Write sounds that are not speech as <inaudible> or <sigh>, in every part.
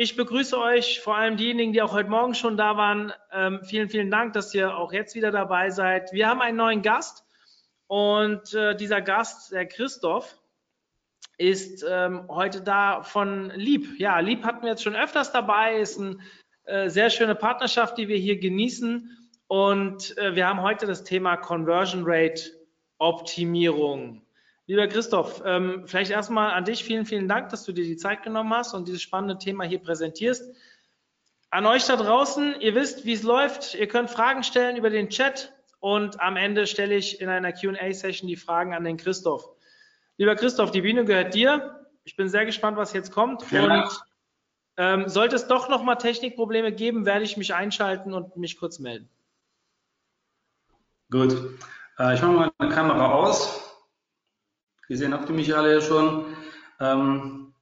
Ich begrüße euch, vor allem diejenigen, die auch heute Morgen schon da waren. Ähm, vielen, vielen Dank, dass ihr auch jetzt wieder dabei seid. Wir haben einen neuen Gast und äh, dieser Gast, der Christoph, ist ähm, heute da von Lieb. Ja, Lieb hatten wir jetzt schon öfters dabei, ist eine äh, sehr schöne Partnerschaft, die wir hier genießen. Und äh, wir haben heute das Thema Conversion Rate Optimierung. Lieber Christoph, ähm, vielleicht erstmal an dich vielen, vielen Dank, dass du dir die Zeit genommen hast und dieses spannende Thema hier präsentierst. An euch da draußen, ihr wisst, wie es läuft. Ihr könnt Fragen stellen über den Chat und am Ende stelle ich in einer QA-Session die Fragen an den Christoph. Lieber Christoph, die Bühne gehört dir. Ich bin sehr gespannt, was jetzt kommt. Vielen. Und ähm, sollte es doch nochmal Technikprobleme geben, werde ich mich einschalten und mich kurz melden. Gut. Äh, ich mache mal meine Kamera aus. Gesehen habt ihr mich alle ja schon. Ähm,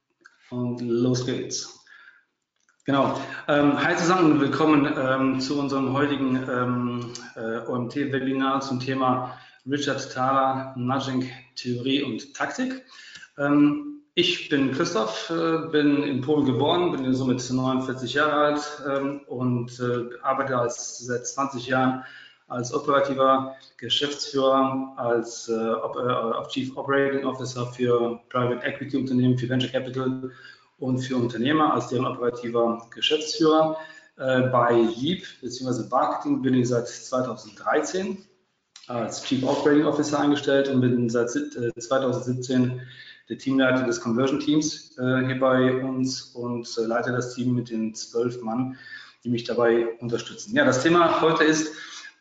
und los geht's. Genau. Ähm, hi zusammen und willkommen ähm, zu unserem heutigen ähm, äh, OMT-Webinar zum Thema Richard Thaler, Nudging, Theorie und Taktik. Ähm, ich bin Christoph, äh, bin in Polen geboren, bin somit 49 Jahre alt ähm, und äh, arbeite als, seit 20 Jahren als operativer Geschäftsführer, als äh, äh, Chief Operating Officer für Private Equity Unternehmen, für Venture Capital und für Unternehmer, als deren operativer Geschäftsführer. Äh, bei Leap bzw. Marketing bin ich seit 2013 als Chief Operating Officer eingestellt und bin seit 2017 der Teamleiter des Conversion Teams äh, hier bei uns und äh, leite das Team mit den zwölf Mann, die mich dabei unterstützen. Ja, das Thema heute ist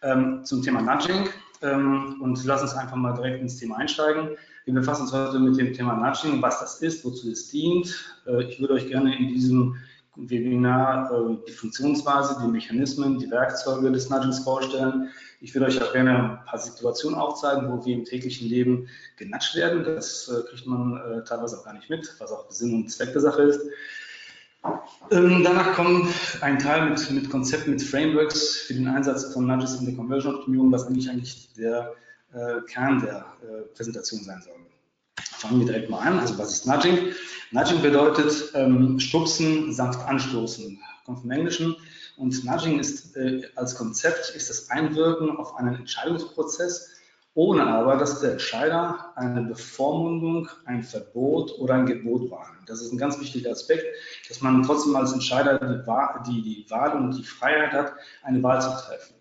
ähm, zum Thema Nudging ähm, und lass uns einfach mal direkt ins Thema einsteigen. Wir befassen uns heute mit dem Thema Nudging, was das ist, wozu es dient. Äh, ich würde euch gerne in diesem Webinar äh, die Funktionsweise, die Mechanismen, die Werkzeuge des Nudgings vorstellen. Ich würde euch auch gerne ein paar Situationen aufzeigen, wo wir im täglichen Leben genatscht werden. Das äh, kriegt man äh, teilweise auch gar nicht mit, was auch Sinn und Zweck der Sache ist. Ähm, danach kommt ein Teil mit, mit Konzepten, mit Frameworks für den Einsatz von Nudges in der Conversion-Optimierung, was eigentlich eigentlich der äh, Kern der äh, Präsentation sein soll. Fangen wir direkt mal an. Also was ist Nudging? Nudging bedeutet ähm, stupsen, sanft anstoßen. Kommt vom Englischen. Und Nudging ist äh, als Konzept ist das Einwirken auf einen Entscheidungsprozess, ohne aber, dass der Entscheider eine Bevormundung, ein Verbot oder ein Gebot wahrnimmt. Das ist ein ganz wichtiger Aspekt, dass man trotzdem als Entscheider die, Wahl, die, die Wahl und die Freiheit hat, eine Wahl zu treffen.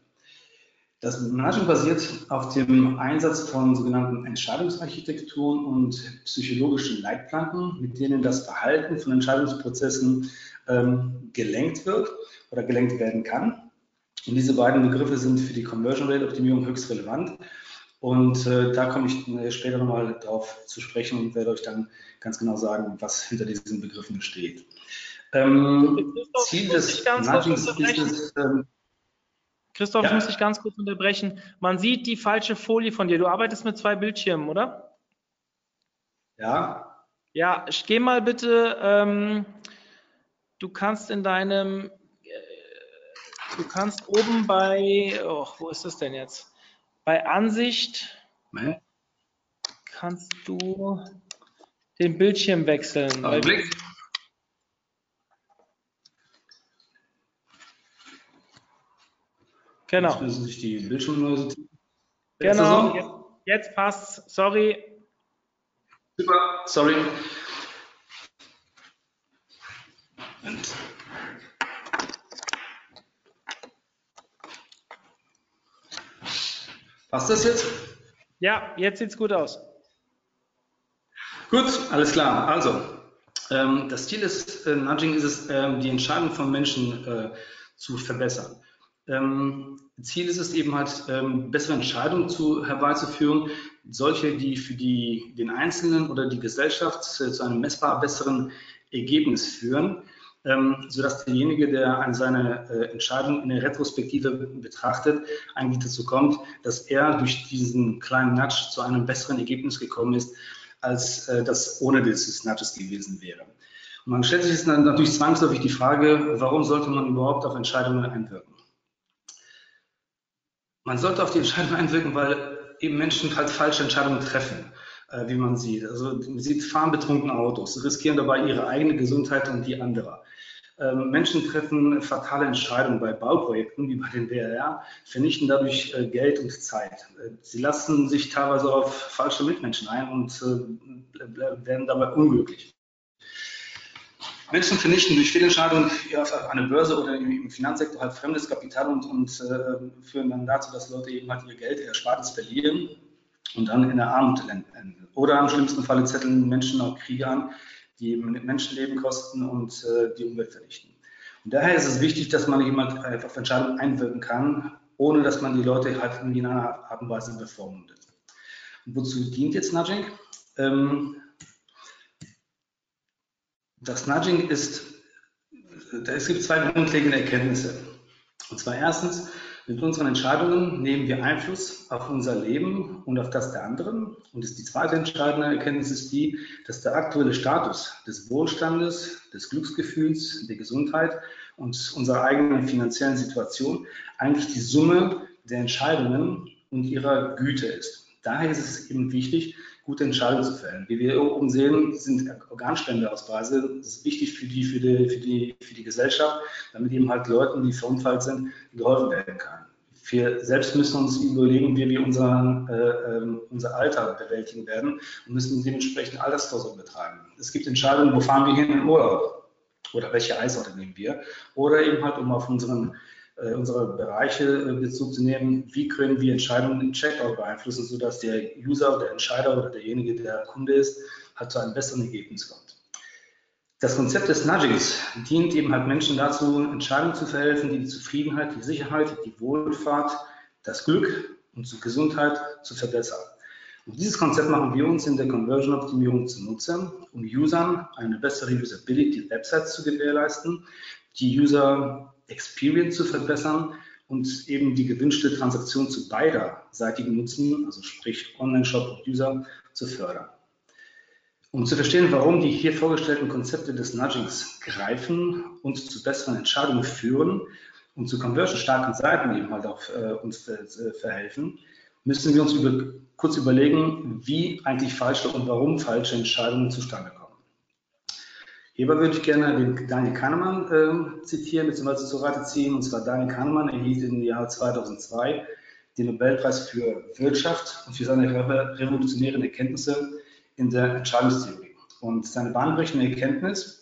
Das Nudging basiert auf dem Einsatz von sogenannten Entscheidungsarchitekturen und psychologischen Leitplanken, mit denen das Verhalten von Entscheidungsprozessen ähm, gelenkt wird oder gelenkt werden kann. Und diese beiden Begriffe sind für die Conversion Rate Optimierung höchst relevant. Und äh, da komme ich äh, später nochmal drauf zu sprechen und werde euch dann ganz genau sagen, was hinter diesen Begriffen steht. Ähm, Ziel des. Ähm, Christoph, Ja. ich muss dich ganz kurz unterbrechen. Man sieht die falsche Folie von dir. Du arbeitest mit zwei Bildschirmen, oder? ja, Ja, ich- geh mal bitte. Ähm, du kannst in deinem, äh, du kannst oben bei, oh, wo ist das denn jetzt? Bei Ansicht ne? kannst du den Bildschirm wechseln. Augenblick. Jetzt Genau, müssen sich die Bildschirmläuse. Genau. Jetzt, jetzt passt's. Sorry. so? Super, sorry. Passt das jetzt? Ja, jetzt sieht's gut aus. Gut, alles klar. Also, ähm, das Ziel des äh, Nudging ist es, ähm, die Entscheidung von Menschen äh, zu verbessern. Ähm, Ziel ist es eben halt, ähm, bessere Entscheidungen zu, herbeizuführen, solche, die für die, den Einzelnen oder die Gesellschaft äh, zu einem messbar besseren Ergebnis führen. Ähm, sodass derjenige, der seine äh, Entscheidung in der Retrospektive betrachtet, eigentlich dazu kommt, dass er durch diesen kleinen Nudge zu einem besseren Ergebnis gekommen ist, als äh, das ohne dieses Nudges gewesen wäre. Und man stellt sich jetzt natürlich zwangsläufig die Frage, warum sollte man überhaupt auf Entscheidungen einwirken? Man sollte auf die Entscheidung <laughs> einwirken, weil eben Menschen halt falsche Entscheidungen treffen, äh, wie man sieht. Also man sieht, fahren betrunkene Autos, riskieren dabei ihre eigene Gesundheit und die anderer. Ähm, Menschen treffen fatale Entscheidungen bei Bauprojekten wie bei den DRR, vernichten dadurch äh, Geld und Zeit. Äh, sie lassen sich teilweise auf falsche Mitmenschen ein und äh, werden dabei unglücklich. Menschen vernichten durch Fehlentscheidungen auf einer Börse oder im Finanzsektor halt fremdes Kapital und, und äh, führen dann dazu, dass Leute eben halt ihr Geld, ihr Erspartes verlieren und dann in der Armut enden. Oder im schlimmsten Falle zetteln Menschen auch Kriege an, die Menschenleben kosten und äh, die Umwelt vernichten. Und daher ist es wichtig, dass man jemand einfach auf Entscheidungen einwirken kann, ohne dass man die Leute halt in einer Art und Weise bevormundet. Und wozu dient jetzt Nudging? Ähm, das Nudging ist, es gibt zwei grundlegende Erkenntnisse. Und zwar erstens, mit unseren Entscheidungen nehmen wir Einfluss auf unser Leben und auf das der anderen. Und die zweite entscheidende Erkenntnis ist die, dass der aktuelle Status des Wohlstandes, des Glücksgefühls, der Gesundheit und unserer eigenen finanziellen Situation eigentlich die Summe der Entscheidungen und ihrer Güte ist. Daher ist es eben wichtig, gute Entscheidungen zu fällen. Wie wir oben sehen, sind Organspendeausweise. Das ist wichtig für die, für die, für die, für die Gesellschaft, damit eben halt Leuten, die verunfallt sind, geholfen werden kann. Wir selbst müssen uns überlegen, wie wir unseren, äh, ähm, unser Alter bewältigen werden und müssen dementsprechend Altersvorsorge betreiben. Es gibt Entscheidungen, wo fahren wir hin in Urlaub oder welche Eisorte nehmen wir oder eben halt, um auf unseren äh, unsere Bereiche äh, Bezug zu nehmen, wie können wir Entscheidungen im Checkout beeinflussen, sodass der User, der Entscheider oder derjenige, der Kunde ist, halt zu einem besseren Ergebnis kommt. Das Konzept des Nudgings dient eben halt Menschen dazu, Entscheidungen zu verhelfen, die die Zufriedenheit, die Sicherheit, die Wohlfahrt, das Glück und die Gesundheit zu verbessern. Und dieses Konzept machen wir uns in der Conversion-Optimierung zunutze, um Usern eine bessere Usability Websites zu gewährleisten, die User Experience zu verbessern und eben die gewünschte Transaktion zu beiderseitigen Nutzen, also sprich Online-Shop und User, zu fördern. Um zu verstehen, warum die hier vorgestellten Konzepte des Nudgings greifen und zu besseren Entscheidungen führen und zu conversion-starken Seiten eben halt auch äh, uns äh, verhelfen, müssen wir uns über, kurz überlegen, wie eigentlich falsche und warum falsche Entscheidungen zustande kommen. Hierbei würde ich gerne den Daniel Kahnemann äh, zitieren bzw. zu Rate ziehen. Und zwar Daniel Kahnemann erhielt im Jahr 2002 den Nobelpreis für Wirtschaft und für seine revolutionären Erkenntnisse in der Entscheidungstheorie. Und seine bahnbrechende Erkenntnis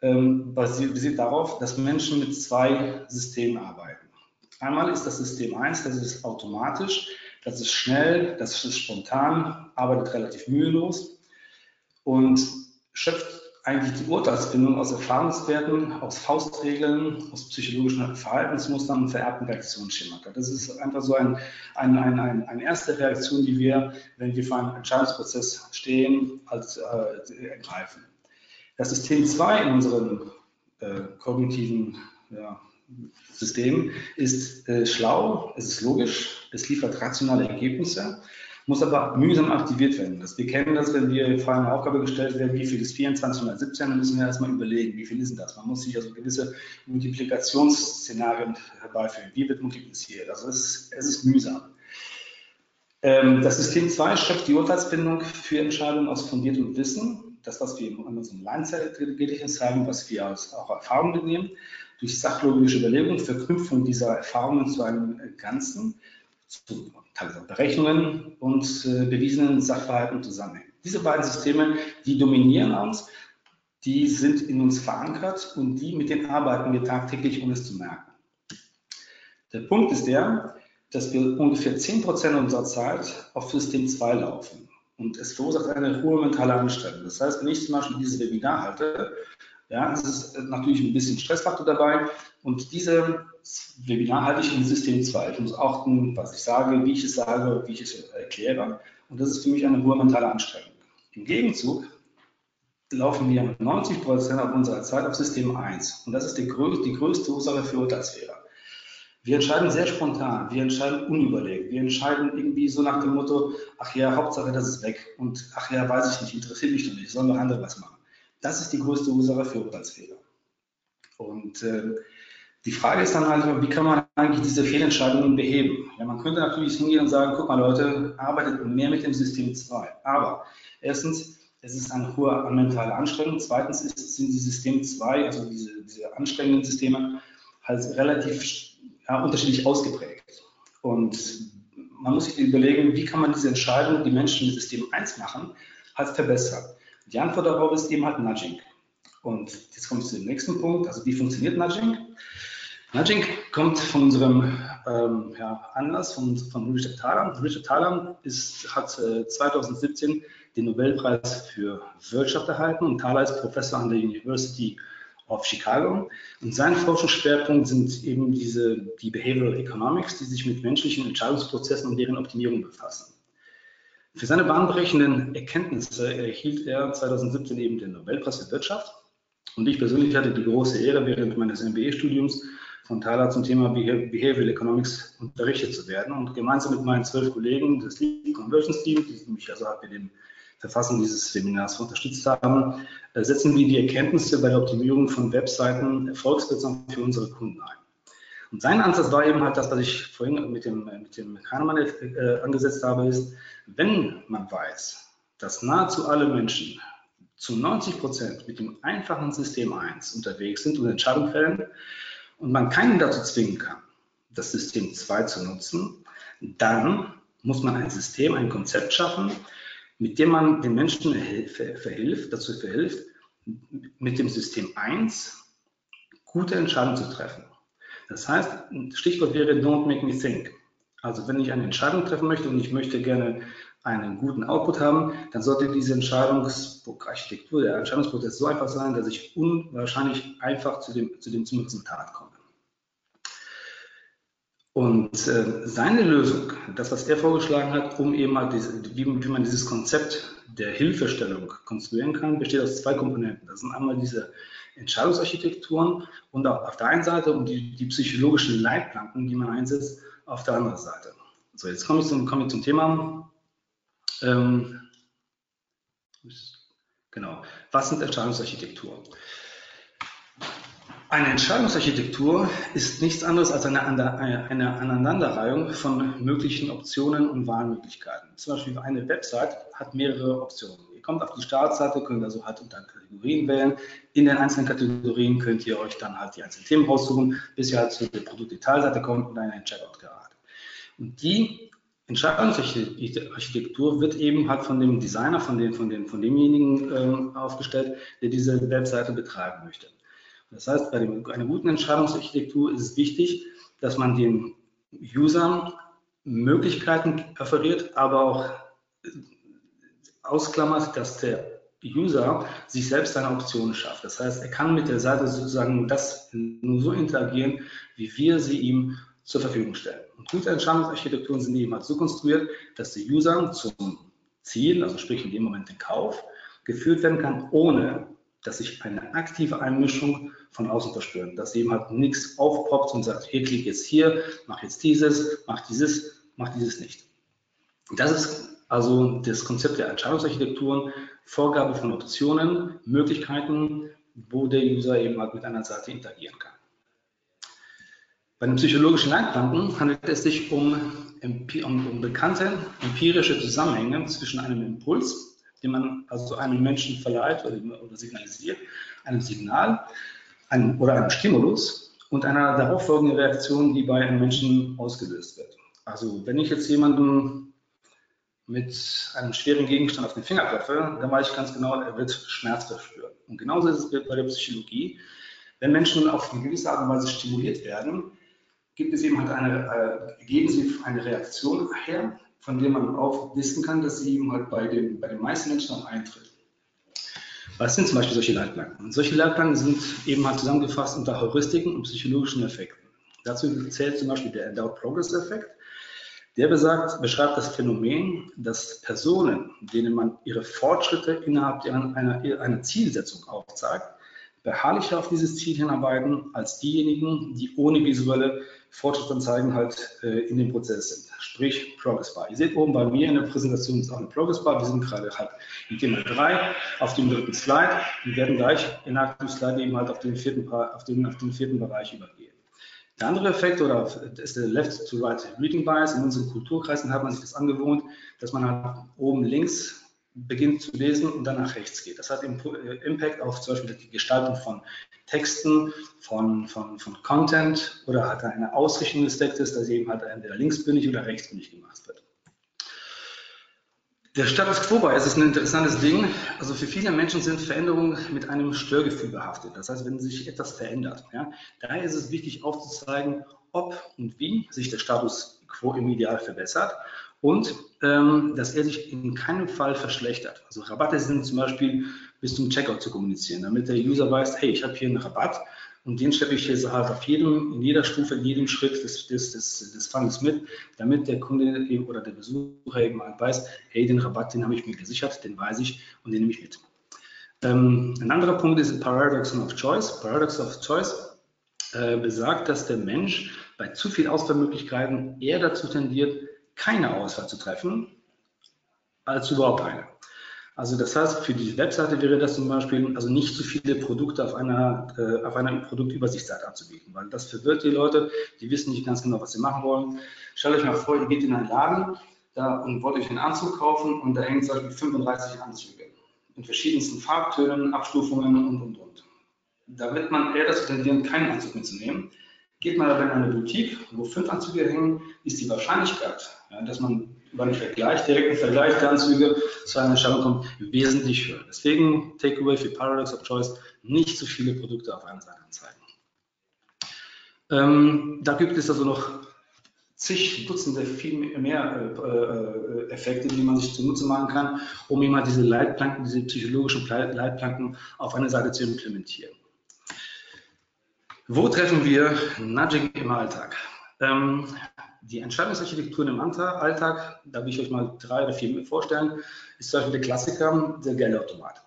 ähm, basiert darauf, dass Menschen mit zwei Systemen arbeiten. Einmal ist das System 1, das ist automatisch, das ist schnell, das ist spontan, arbeitet relativ mühelos und schöpft eigentlich die Urteilsfindung aus Erfahrungswerten, aus Faustregeln, aus psychologischen Verhaltensmustern und vererbten Reaktionsschemata. Das ist einfach so ein, ein, ein, ein, eine erste Reaktion, die wir, wenn wir vor einem Entscheidungsprozess stehen, als, äh, ergreifen. Das System 2 in unserem äh, kognitiven ja, System ist äh, schlau, es ist logisch, es liefert rationale Ergebnisse muss aber mühsam aktiviert werden. Das, wir kennen das, wenn wir vor eine Aufgabe gestellt werden, wie viel ist 24 mal 17, dann müssen wir erstmal überlegen, wie viel ist denn das? Man muss sich also gewisse Multiplikationsszenarien herbeiführen. Wie wird multipliziert? Also es es ist mühsam. Ähm, das System 2 schöpft die Urteilsfindung für Entscheidungen aus fundiertem Wissen. Das, was wir in unserem Mindset-Gedächtnis haben, was wir als auch Erfahrungen nehmen, durch sachlogische Überlegungen, Verknüpfung dieser Erfahrungen zu einem Ganzen zu Berechnungen und äh, bewiesenen Sachverhalten zusammenhängen. Diese beiden Systeme, die dominieren uns, die sind in uns verankert und die mit denen arbeiten wir tagtäglich, ohne es zu merken. Der Punkt ist der, dass wir ungefähr 10% unserer Zeit auf System 2 laufen. Und es verursacht eine hohe mentale Anstrengung. Das heißt, wenn ich zum Beispiel dieses Webinar halte, ja, es ist natürlich ein bisschen Stressfaktor dabei. Und diese Webinar halte ich im System 2. Ich muss achten, was ich sage, wie ich es sage, wie ich es erkläre. Und das ist für mich eine hohe mentale Anstrengung. Im Gegenzug laufen wir 90 Prozent unserer Zeit auf System 1. Und das ist die, größte, die größte Ursache für Urteilsfehler. Wir entscheiden sehr spontan, wir entscheiden unüberlegt, wir entscheiden irgendwie so nach dem Motto, ach ja, Hauptsache, das ist weg und ach ja, weiß ich nicht, interessiert mich doch nicht, sollen noch andere was machen. Das ist die größte Ursache für Urteilsfehler. Und äh, die Frage ist dann halt, wie kann man eigentlich diese Fehlentscheidungen beheben? Ja, man könnte natürlich hingehen und sagen, guck mal Leute, arbeitet mehr mit dem System 2. Aber erstens, es ist eine hohe mentale Anstrengung. Zweitens ist, sind die System 2, also diese, diese anstrengenden Systeme, halt relativ ja, unterschiedlich ausgeprägt. Und man muss sich überlegen, wie kann man diese Entscheidungen, die Menschen mit System 1 machen, halt verbessern. Die Antwort darauf ist eben halt Nudging. Und jetzt komme ich zu dem nächsten Punkt. Also wie funktioniert Nudging? Nudging kommt von unserem ähm, ja, Anlass von, von Richard Thaler. Richard Thaler ist, hat äh, 2017 den Nobelpreis für Wirtschaft erhalten und Thaler ist Professor an der University of Chicago. Und sein Forschungsschwerpunkt sind eben diese, die Behavioral Economics, die sich mit menschlichen Entscheidungsprozessen und deren Optimierung befassen. Für seine bahnbrechenden Erkenntnisse erhielt er 2017 eben den Nobelpreis für Wirtschaft. Und ich persönlich hatte die große Ehre, während meines MBA-Studiums von Thaler zum Thema Behavioral Economics unterrichtet zu werden. Und gemeinsam mit meinen zwölf Kollegen des Lead Conversions Teams, die mich also bei dem Verfassen dieses Seminars unterstützt haben, äh, setzen wir die Erkenntnisse bei der Optimierung von Webseiten erfolgswirksam für unsere Kunden ein. Und sein Ansatz war eben halt das, was ich vorhin mit dem, mit dem Kahnemann äh, angesetzt habe, ist, wenn man weiß, dass nahezu alle Menschen zu 90 Prozent mit dem einfachen System 1 unterwegs sind und Entscheidungen fällen und man keinen dazu zwingen kann, das System 2 zu nutzen, dann muss man ein System, ein Konzept schaffen, mit dem man den Menschen verhilft, dazu verhilft, mit dem System 1 gute Entscheidungen zu treffen. Das heißt, Stichwort wäre Don't make me think. Also wenn ich eine Entscheidung treffen möchte und ich möchte gerne einen guten Output haben, dann sollte diese Entscheidungsarchitektur, der Entscheidungsprozess so einfach sein, dass ich unwahrscheinlich einfach zu dem, zu dem zum Resultat komme. Und äh, seine Lösung, das, was er vorgeschlagen hat, um eben halt diese, wie, wie, man dieses Konzept der Hilfestellung konstruieren kann, besteht aus zwei Komponenten. Das sind einmal diese Entscheidungsarchitekturen und auf, der einen Seite und die, die, psychologischen Leitplanken, die man einsetzt, auf der anderen Seite. So, jetzt komme ich zum, komme ich zum Thema. Ähm, genau. Was sind Entscheidungsarchitekturen? Eine Entscheidungsarchitektur ist nichts anderes als eine, eine, Aneinanderreihung von möglichen Optionen und Wahlmöglichkeiten. Zum Beispiel eine Website hat mehrere Optionen. Ihr kommt auf die Startseite, könnt also halt unter Kategorien wählen. In den einzelnen Kategorien könnt ihr euch dann halt die einzelnen Themen raussuchen, bis ihr halt zu der Produktdetailseite kommt und dann in einen Checkout geraten. Und die Entscheidungsarchitektur wird eben halt von dem Designer, von, den, von, den, von demjenigen ähm, aufgestellt, der diese Webseite betreiben möchte. Das heißt, bei dem, einer guten Entscheidungsarchitektur ist es wichtig, dass man den Usern Möglichkeiten offeriert, aber auch ausklammert, dass der User sich selbst seine Optionen schafft. Das heißt, er kann mit der Seite sozusagen das nur so interagieren, wie wir sie ihm zur Verfügung stellen. Und gute Entscheidungsarchitekturen sind eben halt so konstruiert, dass der User zum Ziel, also sprich in dem Moment den Kauf, geführt werden kann, ohne dass ich eine aktive Einmischung von außen verspüre. Dass eben halt nichts aufpoppt und sagt, hier klick jetzt hier, mach jetzt dieses, mach dieses, mach dieses nicht. Das ist also das Konzept der Entscheidungsarchitekturen, Vorgabe von Optionen, Möglichkeiten, wo der User eben halt mit einer Seite interagieren kann. Bei den psychologischen Leitplanken handelt es sich um, um, bekannte empirische Zusammenhänge zwischen einem Impuls den man also einem Menschen verleiht oder signalisiert, einem Signal einem, oder einem Stimulus und einer darauffolgenden Reaktion, die bei einem Menschen ausgelöst wird. Also wenn ich jetzt jemanden mit einem schweren Gegenstand auf den Finger klopfe, dann weiß ich ganz genau, er wird Schmerz verspüren. Und genauso ist es bei der Psychologie. Wenn Menschen auf eine gewisse Art und Weise stimuliert werden, gibt es eben halt eine, äh, geben sie eine Reaktion her, von dem man auch wissen kann, dass sie eben halt bei den, bei den meisten Menschen auch eintritt. Was sind zum Beispiel solche Leitplanken? Und solche Leitplanken sind eben halt zusammengefasst unter Heuristiken und psychologischen Effekten. Dazu zählt zum Beispiel der Endowed Progress Effekt. Der besagt, beschreibt das Phänomen, dass Personen, denen man ihre Fortschritte innerhalb einer, einer, einer Zielsetzung aufzeigt, beharrlicher auf dieses Ziel hinarbeiten als diejenigen, die ohne visuelle Fortschrittsanzeigen halt äh, in dem Prozess sind. Sprich Progress Bar. Ihr seht oben bei mir in der Präsentation ist auch eine Progress Bar. Wir sind gerade halt im Thema 3 auf dem dritten Slide. Wir werden gleich in aktiv Slide eben halt auf den vierten, auf den, auf den vierten Bereich übergehen. Der andere Effekt oder ist der Left-to-Right Reading Bias. In unseren Kulturkreisen hat man sich das angewohnt, dass man halt oben links beginnt zu lesen und dann nach rechts geht. Das hat äh, Impact auf zum Beispiel die Gestaltung von Texten, von, von, von Content oder hat eine Ausrichtung des Textes, dass eben halt entweder linksbündig oder rechtsbündig gemacht wird. Der Status quo Bias ist ein interessantes Ding. Also für viele Menschen sind Veränderungen mit einem Störgefühl behaftet. Das heißt, wenn sich etwas verändert. Ja, daher ist es wichtig aufzuzeigen, ob und wie sich der Status quo im Ideal verbessert und ähm, dass er sich in keinem Fall verschlechtert. Also Rabatte sind zum Beispiel bis zum Checkout zu kommunizieren, damit der User weiß, hey, ich habe hier einen Rabatt und den schleppe ich jetzt halt auf jedem, in jeder Stufe, in jedem Schritt des, des, des, des Funnels mit, damit der Kunde oder der Besucher eben halt weiß, hey, den Rabatt, den habe ich mir gesichert, den weiß ich und den nehme ich mit. Ähm, ein anderer Punkt ist Paradox of Choice. Paradox of Choice äh, besagt, dass der Mensch bei zu viel Auswahlmöglichkeiten eher dazu tendiert, keine Auswahl zu treffen, als überhaupt eine. Also das heißt, für die Webseite wäre das zum Beispiel, also nicht zu viele Produkte auf einer, äh, auf einer Produktübersichtsseite anzubieten, weil das verwirrt die Leute, die wissen nicht ganz genau, was sie machen wollen. Stellt euch mal vor, ihr geht in einen Laden da, und wollt euch einen Anzug kaufen und da hängen zum Beispiel 35 Anzüge in verschiedensten Farbtönen, Abstufungen und, und, und. Damit man eher dazu tendiert, keinen Anzug mitzunehmen, Geht man aber in eine Boutique, wo fünf Anzüge hängen, ist die Wahrscheinlichkeit, ja, dass man einen Vergleich, direkten Vergleich der Anzüge zu einer Entscheidung kommt, wesentlich höher. Deswegen Takeaway für Paradox of Choice, nicht zu viele Produkte auf einer Seite anzeigen. Ähm, da gibt es also noch zig Dutzende, viel mehr äh, äh, Effekte, die man sich zunutze machen kann, um immer diese Leitplanken, diese psychologischen Leitplanken auf einer Seite zu implementieren. Wo treffen wir Nudging im Alltag? Ähm, die Entscheidungsarchitekturen im Alltag, da will ich euch mal drei oder vier vorstellen, ist zum Beispiel der Klassiker, der Geldautomat.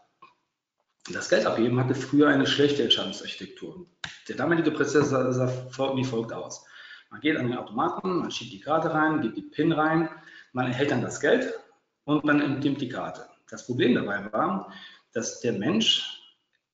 Das Geldabheben hatte früher eine schlechte Entscheidungsarchitektur. Der damalige Prozess sah, sah wie folgt aus. Man geht an den Automaten, man schiebt die Karte rein, gibt die PIN rein, man erhält dann das Geld und man entnimmt die Karte. Das Problem dabei war, dass der Mensch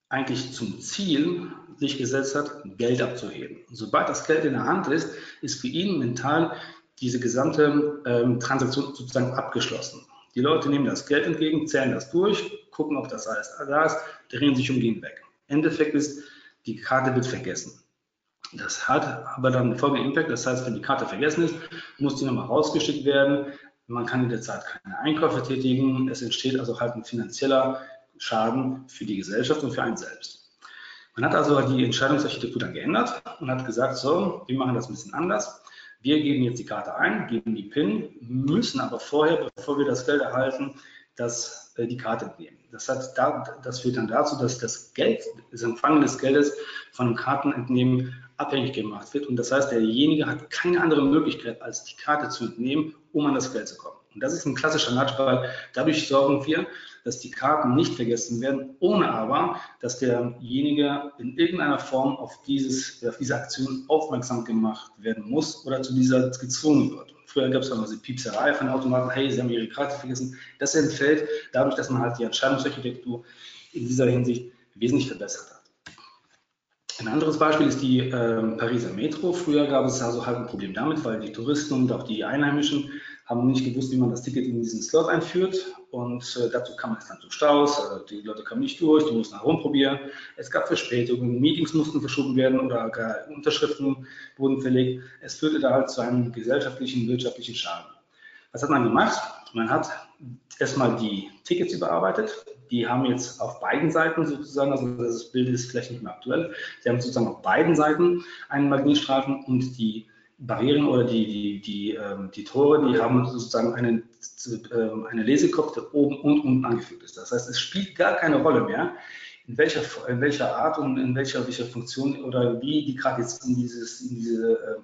eigentlich zum Ziel sich gesetzt hat, Geld abzuheben. Und sobald das Geld in der Hand ist, ist für ihn mental diese gesamte ähm, Transaktion sozusagen abgeschlossen. Die Leute nehmen das Geld entgegen, zählen das durch, gucken, ob das alles da ist, drehen sich um, gehen weg. Endeffekt ist, die Karte wird vergessen. Das hat aber dann folgenden Impact. Das heißt, wenn die Karte vergessen ist, muss die nochmal rausgeschickt werden. Man kann in der Zeit keine Einkäufe tätigen. Es entsteht also halt ein finanzieller Schaden für die Gesellschaft und für einen selbst. Man hat also die Entscheidungsarchitektur dann geändert und hat gesagt, so, wir machen das ein bisschen anders. Wir geben jetzt die Karte ein, geben die PIN, müssen aber vorher, bevor wir das Geld erhalten, das, äh, die Karte entnehmen. Das, hat da, das führt dann dazu, dass das Geld, das Empfangen des Geldes von dem Kartenentnehmen abhängig gemacht wird. Und das heißt, derjenige hat keine andere Möglichkeit, als die Karte zu entnehmen, um an das Geld zu kommen. Und das ist ein klassischer Nudge, weil dadurch sorgen wir, dass die Karten nicht vergessen werden, ohne aber, dass derjenige in irgendeiner Form auf, dieses, auf diese Aktion aufmerksam gemacht werden muss oder zu dieser gezwungen wird. Früher gab es immer diese Piepserei von Automaten, hey, sie haben ihre Karte vergessen. Das entfällt dadurch, dass man halt die Entscheidungsarchitektur in dieser Hinsicht wesentlich verbessert hat. Ein anderes Beispiel ist die äh, Pariser Metro. Früher gab es also halt ein Problem damit, weil die Touristen und auch die Einheimischen haben nicht gewusst, wie man das Ticket in diesen Slot einführt. Und äh, dazu kam es dann zu Staus, äh, die Leute kamen nicht durch, die mussten herumprobieren. Es gab Verspätungen, Meetings mussten verschoben werden oder gar Unterschriften wurden verlegt. Es führte da halt zu einem gesellschaftlichen, wirtschaftlichen Schaden. Was hat man gemacht? Man hat erstmal die Tickets überarbeitet. Die haben jetzt auf beiden Seiten sozusagen, also das Bild ist vielleicht nicht mehr aktuell, sie haben sozusagen auf beiden Seiten einen Magnetstreifen und die Barrieren oder die, die, die, ähm, die Tore, die haben sozusagen einen, ähm, eine Lesekopf, der oben und unten angefügt ist. Das heißt, es spielt gar keine Rolle mehr, in welcher, in welcher Art und in welcher, welcher Funktion oder wie die gerade jetzt in, dieses, in diese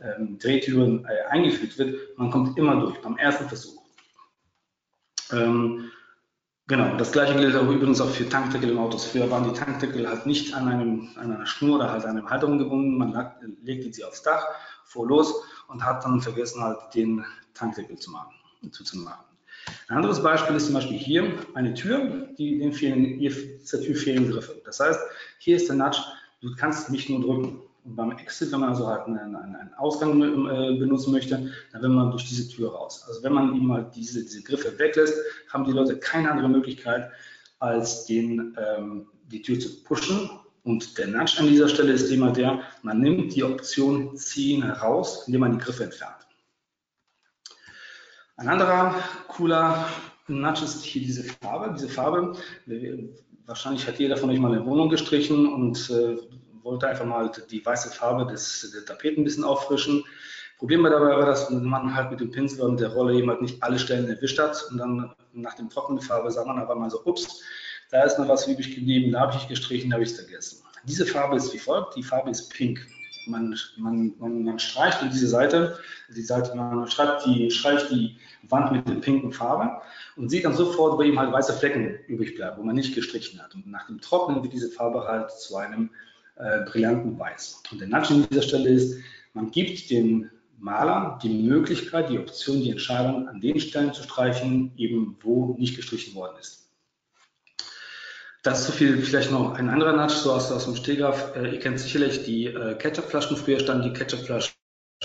ähm, Drehtüren äh, eingeführt wird, man kommt immer durch, beim ersten Versuch. Ähm, genau, das gleiche gilt auch übrigens auch für Tankdeckel im Autos. Früher waren die Tankdeckel halt nicht an, einem, an einer Schnur oder halt an einer Halterung gebunden, man legte sie aufs Dach, fuhr los und hat dann vergessen halt den Tankdeckel zu machen, zuzumachen. Ein anderes Beispiel ist zum Beispiel hier eine Tür, die dem fehlen, dieser Tür fehlen Griffe. Das heißt, hier ist der Nudge, du kannst nicht nur drücken. Und beim Exit, wenn man also halt einen, einen Ausgang äh, benutzen möchte, dann will man durch diese Tür raus. Also wenn man ihm mal diese, diese Griffe weglässt, haben die Leute keine andere Möglichkeit, als den, ähm, die Tür zu pushen. Und der Nudge an dieser Stelle ist immer der, man nimmt die Option ziehen heraus, indem man die Griffe entfernt. Ein anderer cooler Nudge ist hier diese Farbe. Diese Farbe, wahrscheinlich hat jeder von euch mal eine Wohnung gestrichen und äh, wollte einfach mal die weiße Farbe des, der Tapeten ein bisschen auffrischen. Problem dabei war, dass man halt mit dem Pinsel und der Rolle jemand nicht alle Stellen erwischt hat und dann nach dem Trocknen Farbe sah man aber mal so, ups, da ist noch was übrig geblieben, da habe ich gestrichen, da habe ich es vergessen. Diese Farbe ist wie folgt, die Farbe ist pink. Man, man, man, man streicht in diese Seite, die Seite man schreibt die, streicht die Wand mit der pinken Farbe und sieht dann sofort, wo eben halt weiße Flecken übrig bleiben, wo man nicht gestrichen hat. Und nach dem Trocknen wird diese Farbe halt zu einem äh, brillanten Weiß. Und der Nudge an dieser Stelle ist, man gibt dem Maler die Möglichkeit, die Option, die Entscheidung an den Stellen zu streichen, eben wo nicht gestrichen worden ist. Das ist so viel, vielleicht noch ein anderer Nudge, so aus, aus dem Stegreif. Äh, ihr kennt sicherlich die äh, Ketchupflaschen. Früher standen die Ketchupflaschen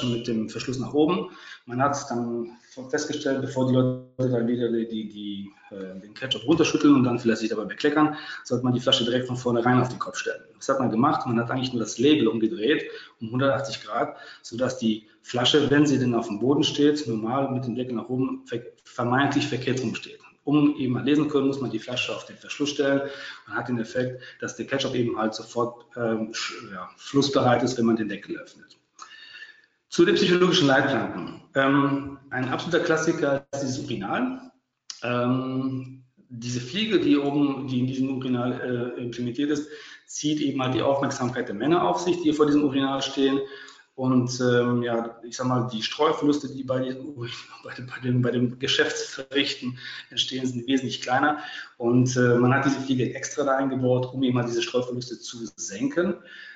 mit dem Verschluss nach oben. Man hat dann festgestellt, bevor die Leute dann wieder die, die, die äh, den Ketchup runterschütteln und dann vielleicht sich dabei bekleckern, sollte man die Flasche direkt von vornherein auf den Kopf stellen. Das hat man gemacht. Man hat eigentlich nur das Label umgedreht um 180 Grad, sodass die Flasche, wenn sie denn auf dem Boden steht, normal mit dem Deckel nach oben vermeintlich verkehrt rumsteht. Um eben mal lesen können, muss man die Flasche auf den Verschluss stellen und hat den Effekt, dass der Ketchup eben halt sofort ähm, ja, flussbereit ist, wenn man den Deckel öffnet. Zu den psychologischen Leitplanken. Ähm, ein absoluter Klassiker ist dieses Urinal. Ähm, diese Fliege, die oben, die in diesem Urinal äh, implementiert ist, zieht eben halt die Aufmerksamkeit der Männer auf sich, die vor diesem Urinal stehen. Und ähm, ja, ich sag mal, die Streuverluste, die bei, diesem, <laughs> bei, bei, dem, bei dem Geschäftsverrichten entstehen, sind wesentlich kleiner. Und äh, man hat diese Fliege extra da eingebaut, um eben mal diese Streuverluste zu senken.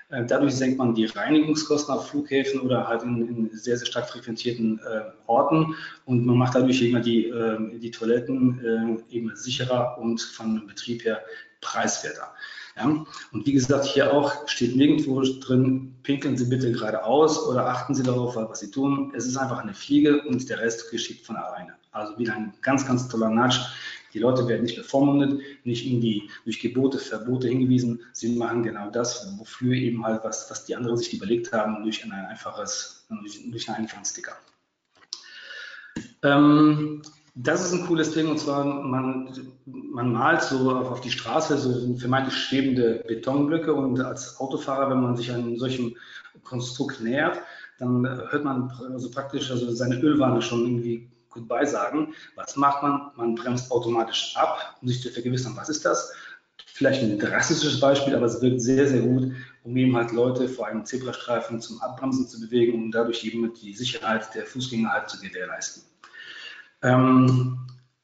Äh, dadurch senkt man die Reinigungskosten auf Flughäfen oder halt in, in sehr, sehr stark frequentierten äh, Orten und man macht dadurch immer die, äh, die Toiletten äh, eben sicherer und von Betrieb her preiswerter. Ja? Und wie gesagt, hier auch steht nirgendwo drin, pinkeln Sie bitte geradeaus oder achten Sie darauf, was Sie tun. Es ist einfach eine Fliege und der Rest geschieht von alleine. Also wieder ein ganz, ganz toller Nudge, die Leute werden nicht bevormundet, nicht irgendwie durch Gebote, Verbote hingewiesen. Sie machen genau das, wofür eben halt was, was die anderen sich überlegt haben, durch ein einfaches, durch einen einfachen Sticker. Ähm, das ist ein cooles Ding und zwar, man, man malt so auf, die Straße so vermeintlich schwebende Betonblöcke und als Autofahrer, wenn man sich einem solchen Konstrukt nähert, dann hört man also praktisch also seine Ölwanne schon irgendwie Goodbye sagen. Was macht man? Man bremst automatisch ab, um sich zu vergewissern, was ist das? Vielleicht ein drastisches Beispiel, aber es wirkt sehr, sehr gut, um eben halt Leute vor einem Zebrastreifen zum Abbremsen zu bewegen, um dadurch eben die Sicherheit der Fußgänger halt zu gewährleisten. Ähm,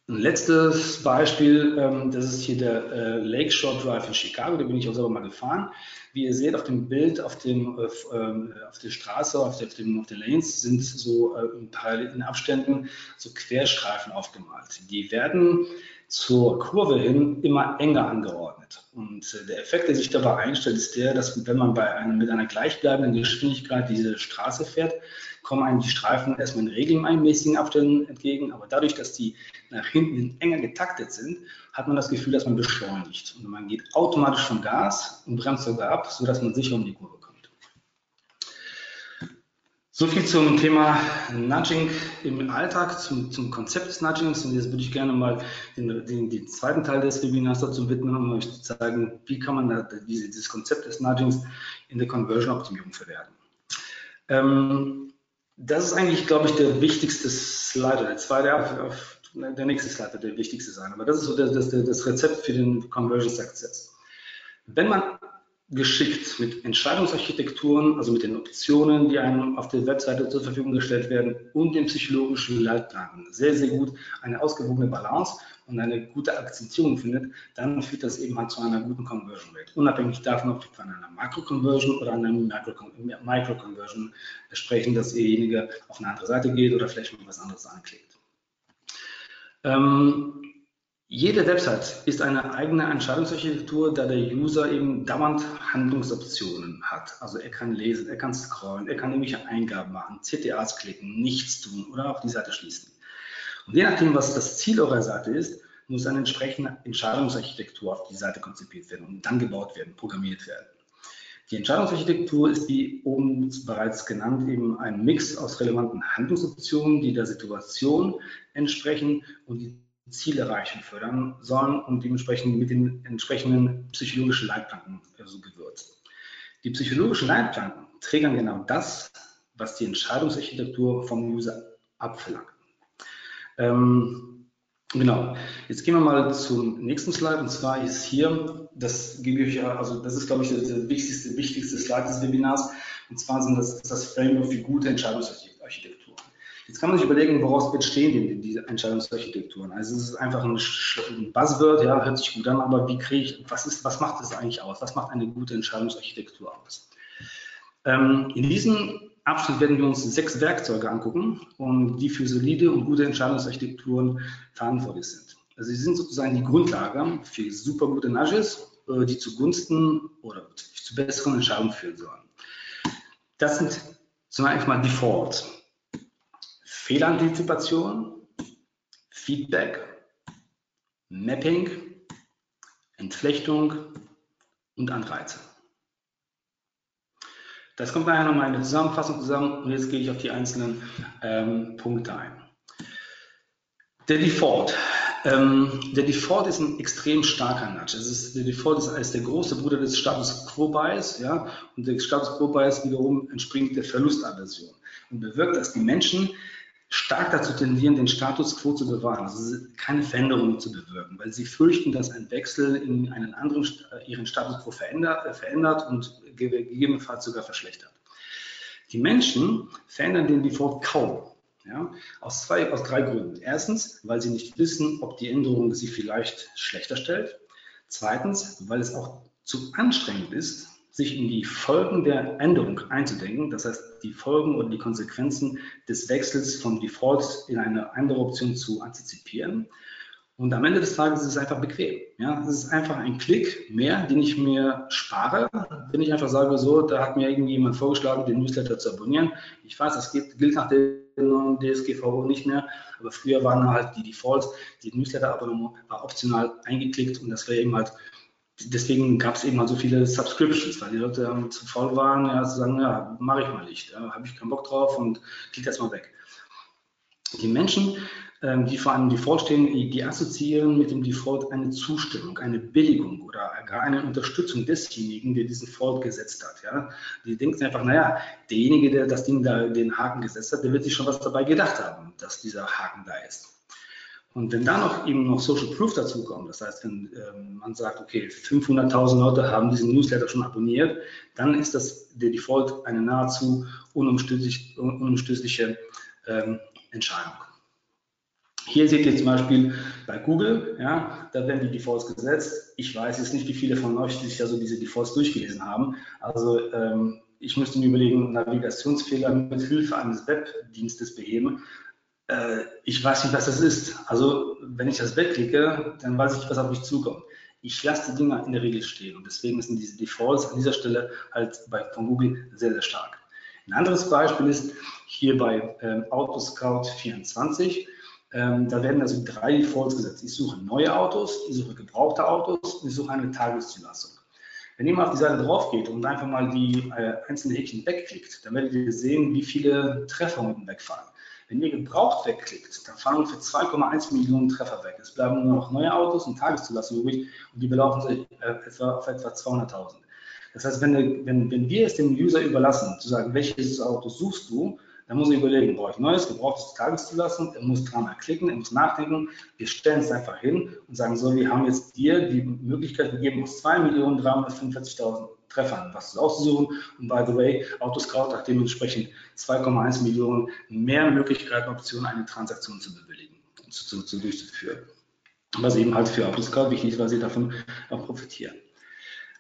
ein letztes Beispiel, ähm, das ist hier der äh, Lakeshore Drive in Chicago, da bin ich auch selber mal gefahren. Wie ihr seht auf dem Bild, auf, dem, äh, ähm, auf der Straße, auf, der, auf, dem, auf den Lanes sind so äh, in parallelen Abständen so Querstreifen aufgemalt. Die werden zur Kurve hin immer enger angeordnet. Und äh, der Effekt, der sich dabei einstellt, ist der, dass wenn man bei einem, mit einer gleichbleibenden Geschwindigkeit diese Straße fährt, kommen einem die Streifen erstmal in regelmäßigen Abständen entgegen, aber dadurch, dass die nach hinten enger getaktet sind, hat man das Gefühl, dass man beschleunigt. Und man geht automatisch vom Gas und bremst sogar ab, sodass man sicher um die Kurve kommt. So viel zum Thema Nudging im Alltag, zum, zum Konzept des Nudgings. Und jetzt würde ich gerne mal den, den, den, zweiten Teil des Webinars dazu widmen, um euch zu zeigen, wie kann man da diese, dieses Konzept des Nudgings in der Conversion-Optimierung verwerten. Ähm, das ist eigentlich, glaube ich, der wichtigste Slide. Der zweite, der nächste Slide wird der wichtigste sein. Aber das ist so das, das, das Rezept für den Conversion Success. Wenn man geschickt mit Entscheidungsarchitekturen, also mit den Optionen, die einem auf der Webseite zur Verfügung gestellt werden und den psychologischen Leitplanken sehr, sehr gut eine ausgewogene Balance und eine gute Akzentierung findet, dann führt das eben halt zu einer guten Conversion Rate. Unabhängig davon, ob wir von einer Makro-Conversion oder einer Micro-Conversion sprechen, dass derjenige auf eine andere Seite geht oder vielleicht mal was anderes anklickt. Ähm, jede Website ist eine eigene Entscheidungsarchitektur, da der User eben dauernd Handlungsoptionen hat. Also er kann lesen, er kann scrollen, er kann irgendwelche Eingaben machen, CTAs klicken, nichts tun oder auch die Seite schließen. Und je nachdem, was das Ziel eurer Seite ist, muss eine entsprechende Entscheidungsarchitektur auf die Seite konzipiert werden und dann gebaut werden, programmiert werden. Die Entscheidungsarchitektur ist, wie oben bereits genannt, eben ein Mix aus relevanten Handlungsoptionen, die der Situation entsprechen und die Zielerreichung fördern sollen und dementsprechend mit den entsprechenden psychologischen Leitplanken also gewürzt. Die psychologischen Leitplanken triggern genau das, was die Entscheidungsarchitektur vom User abverlangt. Ähm, genau. Jetzt gehen wir mal zum nächsten Slide und zwar ist hier, das gebe ich ja, also das ist glaube ich der wichtigste, wichtigste Slide des Webinars und zwar sind das, das Framework für gute Entscheidungsarchitektur. Jetzt kann man sich überlegen, woraus bestehen denn diese Entscheidungsarchitekturen? Also es ist einfach ein, Buzzword, ja, hört sich gut an, aber wie kriege ich, was ist, was macht das eigentlich aus? Was macht eine gute Entscheidungsarchitektur aus? Ähm, in diesem Abschnitt werden wir uns sechs Werkzeuge angucken, und die für solide und gute Entscheidungsarchitekturen verantwortlich sind. Also sie sind sozusagen die Grundlage für super gute Nudges, äh, die zugunsten oder zu besseren Entscheidungen führen sollen. Das sind zunächst mal Defaults. Fehlantizipation, Feedback, Mapping, Entflechtung und Anreize. Das kommt nachher nochmal in der Zusammenfassung zusammen und jetzt gehe ich auf die einzelnen ähm, Punkte ein. Der Default. Ähm, der Default ist ein extrem starker Nudge. Ist, der Default ist als der große Bruder des Status Quo Bias, ja, und der Status Quo Bias wiederum entspringt der Verlustaversion und bewirkt, dass die Menschen stark dazu tendieren, den Status quo zu bewahren, also keine Veränderungen zu bewirken, weil sie fürchten, dass ein Wechsel in einen anderen äh, ihren Status quo verändert, äh, verändert und gegebenenfalls sogar verschlechtert. Die Menschen verändern den Default kaum. Ja, aus, zwei, aus drei Gründen. Erstens, weil sie nicht wissen, ob die Änderung sie vielleicht schlechter stellt. Zweitens, weil es auch zu anstrengend ist, sich in die Folgen der Änderung einzudenken, das heißt die Folgen oder die Konsequenzen des Wechsels von Default in eine andere Option zu antizipieren. Und am Ende des Tages ist es einfach bequem. Ja, es ist einfach ein Klick mehr, den ich mir spare, wenn ich einfach sage, so, da hat mir irgendwie jemand vorgeschlagen, den Newsletter zu abonnieren. Ich weiß, das gilt, gilt nach der DSGVO nicht mehr, aber früher waren halt die Defaults, die Newsletter-Abonnement war optional eingeklickt und das wäre eben halt deswegen gab es eben mal so viele Subscriptions, weil die Leute ähm, zu faul waren, ja, zu sagen, ja, mache ich mal nicht, ja, habe ich keinen Bock drauf und klick das mal weg. Die Menschen, ähm, die vor einem Default stehen, die assoziieren mit dem Default eine Zustimmung, eine Billigung oder gar eine Unterstützung desjenigen, der diesen Default gesetzt hat. Ja. Die denken einfach, naja, derjenige, der das Ding da, den Haken gesetzt hat, der wird sich schon was dabei gedacht haben, dass dieser Haken da ist. Und wenn da noch eben noch Social Proof dazukommt, das heißt, wenn ähm, man sagt, okay, 500.000 Leute haben diesen Newsletter schon abonniert, dann ist das der Default eine nahezu unumstößlich, unumstößliche ähm, Entscheidung. Hier seht ihr zum Beispiel bei Google, ja, da werden die Defaults gesetzt. Ich weiß jetzt nicht, wie viele von euch sich also diese Defaults durchgelesen haben. Also ähm, ich müsste mir überlegen, Navigationsfehler mit Hilfe eines Webdienstes beheben äh, ich weiß nicht, was das ist. Also wenn ich das wegklicke, dann weiß ich, was auf mich zukommt. Ich lasse die Dinger in der Regel stehen und deswegen sind diese Defaults an dieser Stelle halt bei, von Google sehr, sehr stark. Ein anderes Beispiel ist hier bei ähm, Autoscout 24. Ähm, da werden also drei Defaults gesetzt. Ich suche neue Autos, ich suche gebrauchte Autos und ich suche eine Tageszulassung. Wenn ihr mal auf die Seite drauf geht und einfach mal die äh, einzelnen Häkchen wegklickt, dann werdet ihr sehen, wie viele Treffer unten wegfallen. Wenn ihr gebraucht wegklickt, dann fallen für 2,1 Millionen Treffer weg. Es bleiben nur noch neue Autos und Tageszulassungen übrig und die belaufen sich äh, etwa, auf etwa 200.000. Das heißt, wenn, wenn, wenn wir es dem User überlassen, zu sagen, welches Auto suchst du, dann muss er überlegen, brauche ich neues, gebrauchtes Tageszulassung, er muss dreimal klicken, er muss nachdenken. Wir stellen es einfach hin und sagen so, wir haben jetzt dir die Möglichkeit, wir geben uns 2.345.000 Treffern was auszusuchen. Und by the way, Autoscout hat dementsprechend 2,1 Millionen mehr Möglichkeiten, Optionen, eine Transaktion zu bewilligen, zu, zu, zu durchzuführen. Was eben halt für Autoscout wichtig ist, weil sie davon auch profitieren.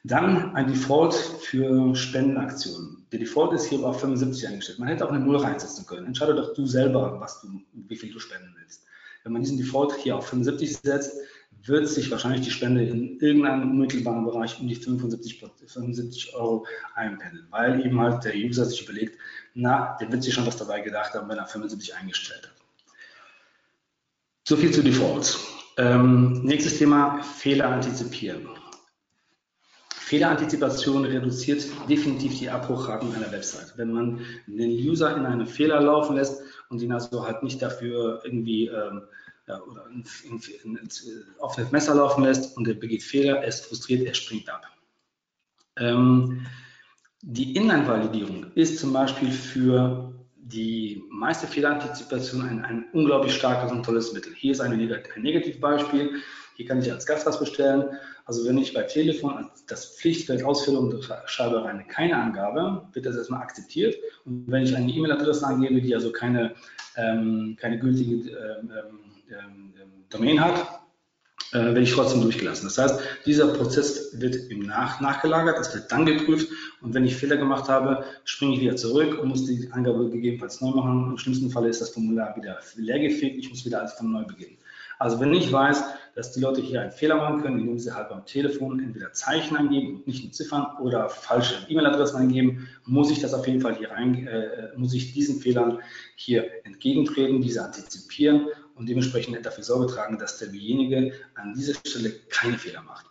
Dann ein Default für Spendenaktionen. Der Default ist hier auf 75 eingestellt. Man hätte auch eine Null reinsetzen können. Entscheide doch du selber, was du, wie viel du spenden willst. Wenn man diesen Default hier auf 75 setzt, wird sich wahrscheinlich die Spende in irgendeinem unmittelbaren Bereich um die 75, 75 Euro einpendeln, weil eben halt der User sich überlegt, na, der wird sich schon was dabei gedacht haben, wenn er 75 eingestellt hat. So viel zu Defaults. Ähm, nächstes Thema, Fehler antizipieren. Fehlerantizipation reduziert definitiv die Abbruchraten einer Website. Wenn man den User in einen Fehler laufen lässt und ihn also halt nicht dafür irgendwie ähm, ja, oder auf das Messer laufen lässt und er begeht Fehler, er ist frustriert, er springt ab. Ähm, die Inline-Validierung ist zum Beispiel für die meiste Fehlerantizipation ein, ein unglaublich starkes und tolles Mittel. Hier ist ein, ein Negativbeispiel. Hier kann ich als Gast was bestellen. Also wenn ich bei Telefon das Pflichtfeld Ausfüllung schreibe rein keine Angabe, wird das erstmal akzeptiert. Und wenn ich eine E-Mail-Adresse angebe, die also keine, ähm, keine gültige ähm, ähm, Domain hat, äh, werde ich trotzdem durchgelassen. Das heißt, dieser Prozess wird im Nach nachgelagert, es wird dann geprüft und wenn ich Fehler gemacht habe, springe ich wieder zurück und muss die Angabe gegebenenfalls neu machen. Im schlimmsten Fall ist das Formular wieder leergefegt, ich muss wieder alles von neu beginnen. Also wenn ich weiß, dass die Leute hier einen Fehler machen können, indem sie halt beim Telefon entweder Zeichen eingeben und nicht nur Ziffern oder falsche E-Mail-Adressen eingeben, muss ich das auf jeden Fall hier rein, äh, muss ich diesen Fehlern hier entgegentreten, diese antizipieren und dementsprechend dafür Sorge tragen, dass derjenige an dieser Stelle keine Fehler macht.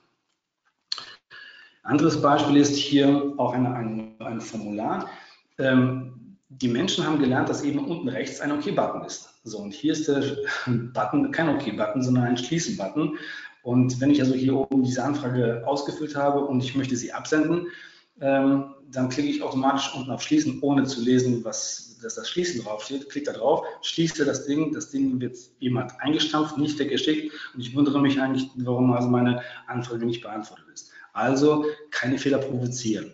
Anderes Beispiel ist hier auch eine, ein, ein Formular. Ähm, die Menschen haben gelernt, dass eben unten rechts ein OK-Button ist. So, und hier ist der Button kein OK-Button, sondern ein Schließen-Button. Und wenn ich also hier oben diese Anfrage ausgefüllt habe und ich möchte sie absenden, ähm, dann klicke ich automatisch unten auf Schließen, ohne zu lesen, was dass das Schließen draufsteht. Klicke da drauf, schließe das Ding, das Ding wird jemand eingestampft, nicht weggeschickt und ich wundere mich eigentlich, warum also meine Anfrage nicht beantwortet ist. Also keine Fehler provozieren.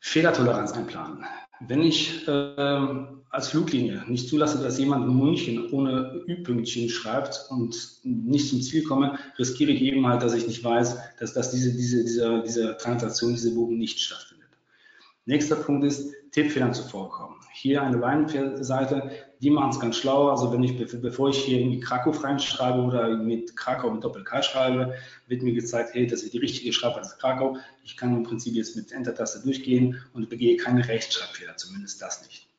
Fehlertoleranz einplanen. Wenn ich äh, als Fluglinie nicht zulasse, dass jemand München ohne Ü-Pünktchen schreibt und nicht zum Ziel komme, riskiere ich eben halt, dass ich nicht weiß, dass, dass diese, diese, diese, diese Transaktion, diese Bogen nicht stattfindet. Nächster Punkt ist, Tippfehlern zuvorkommen. Hier eine Weinseite, die machen es ganz schlau. Also wenn ich, bevor ich hier irgendwie Krakow reinschreibe oder mit Krakau mit Doppel-K schreibe, wird mir gezeigt, hey, das ist die richtige Schreibweise Krakau. Ich kann im Prinzip jetzt mit Enter-Taste durchgehen und begehe keine Rechtschreibfehler, zumindest das nicht.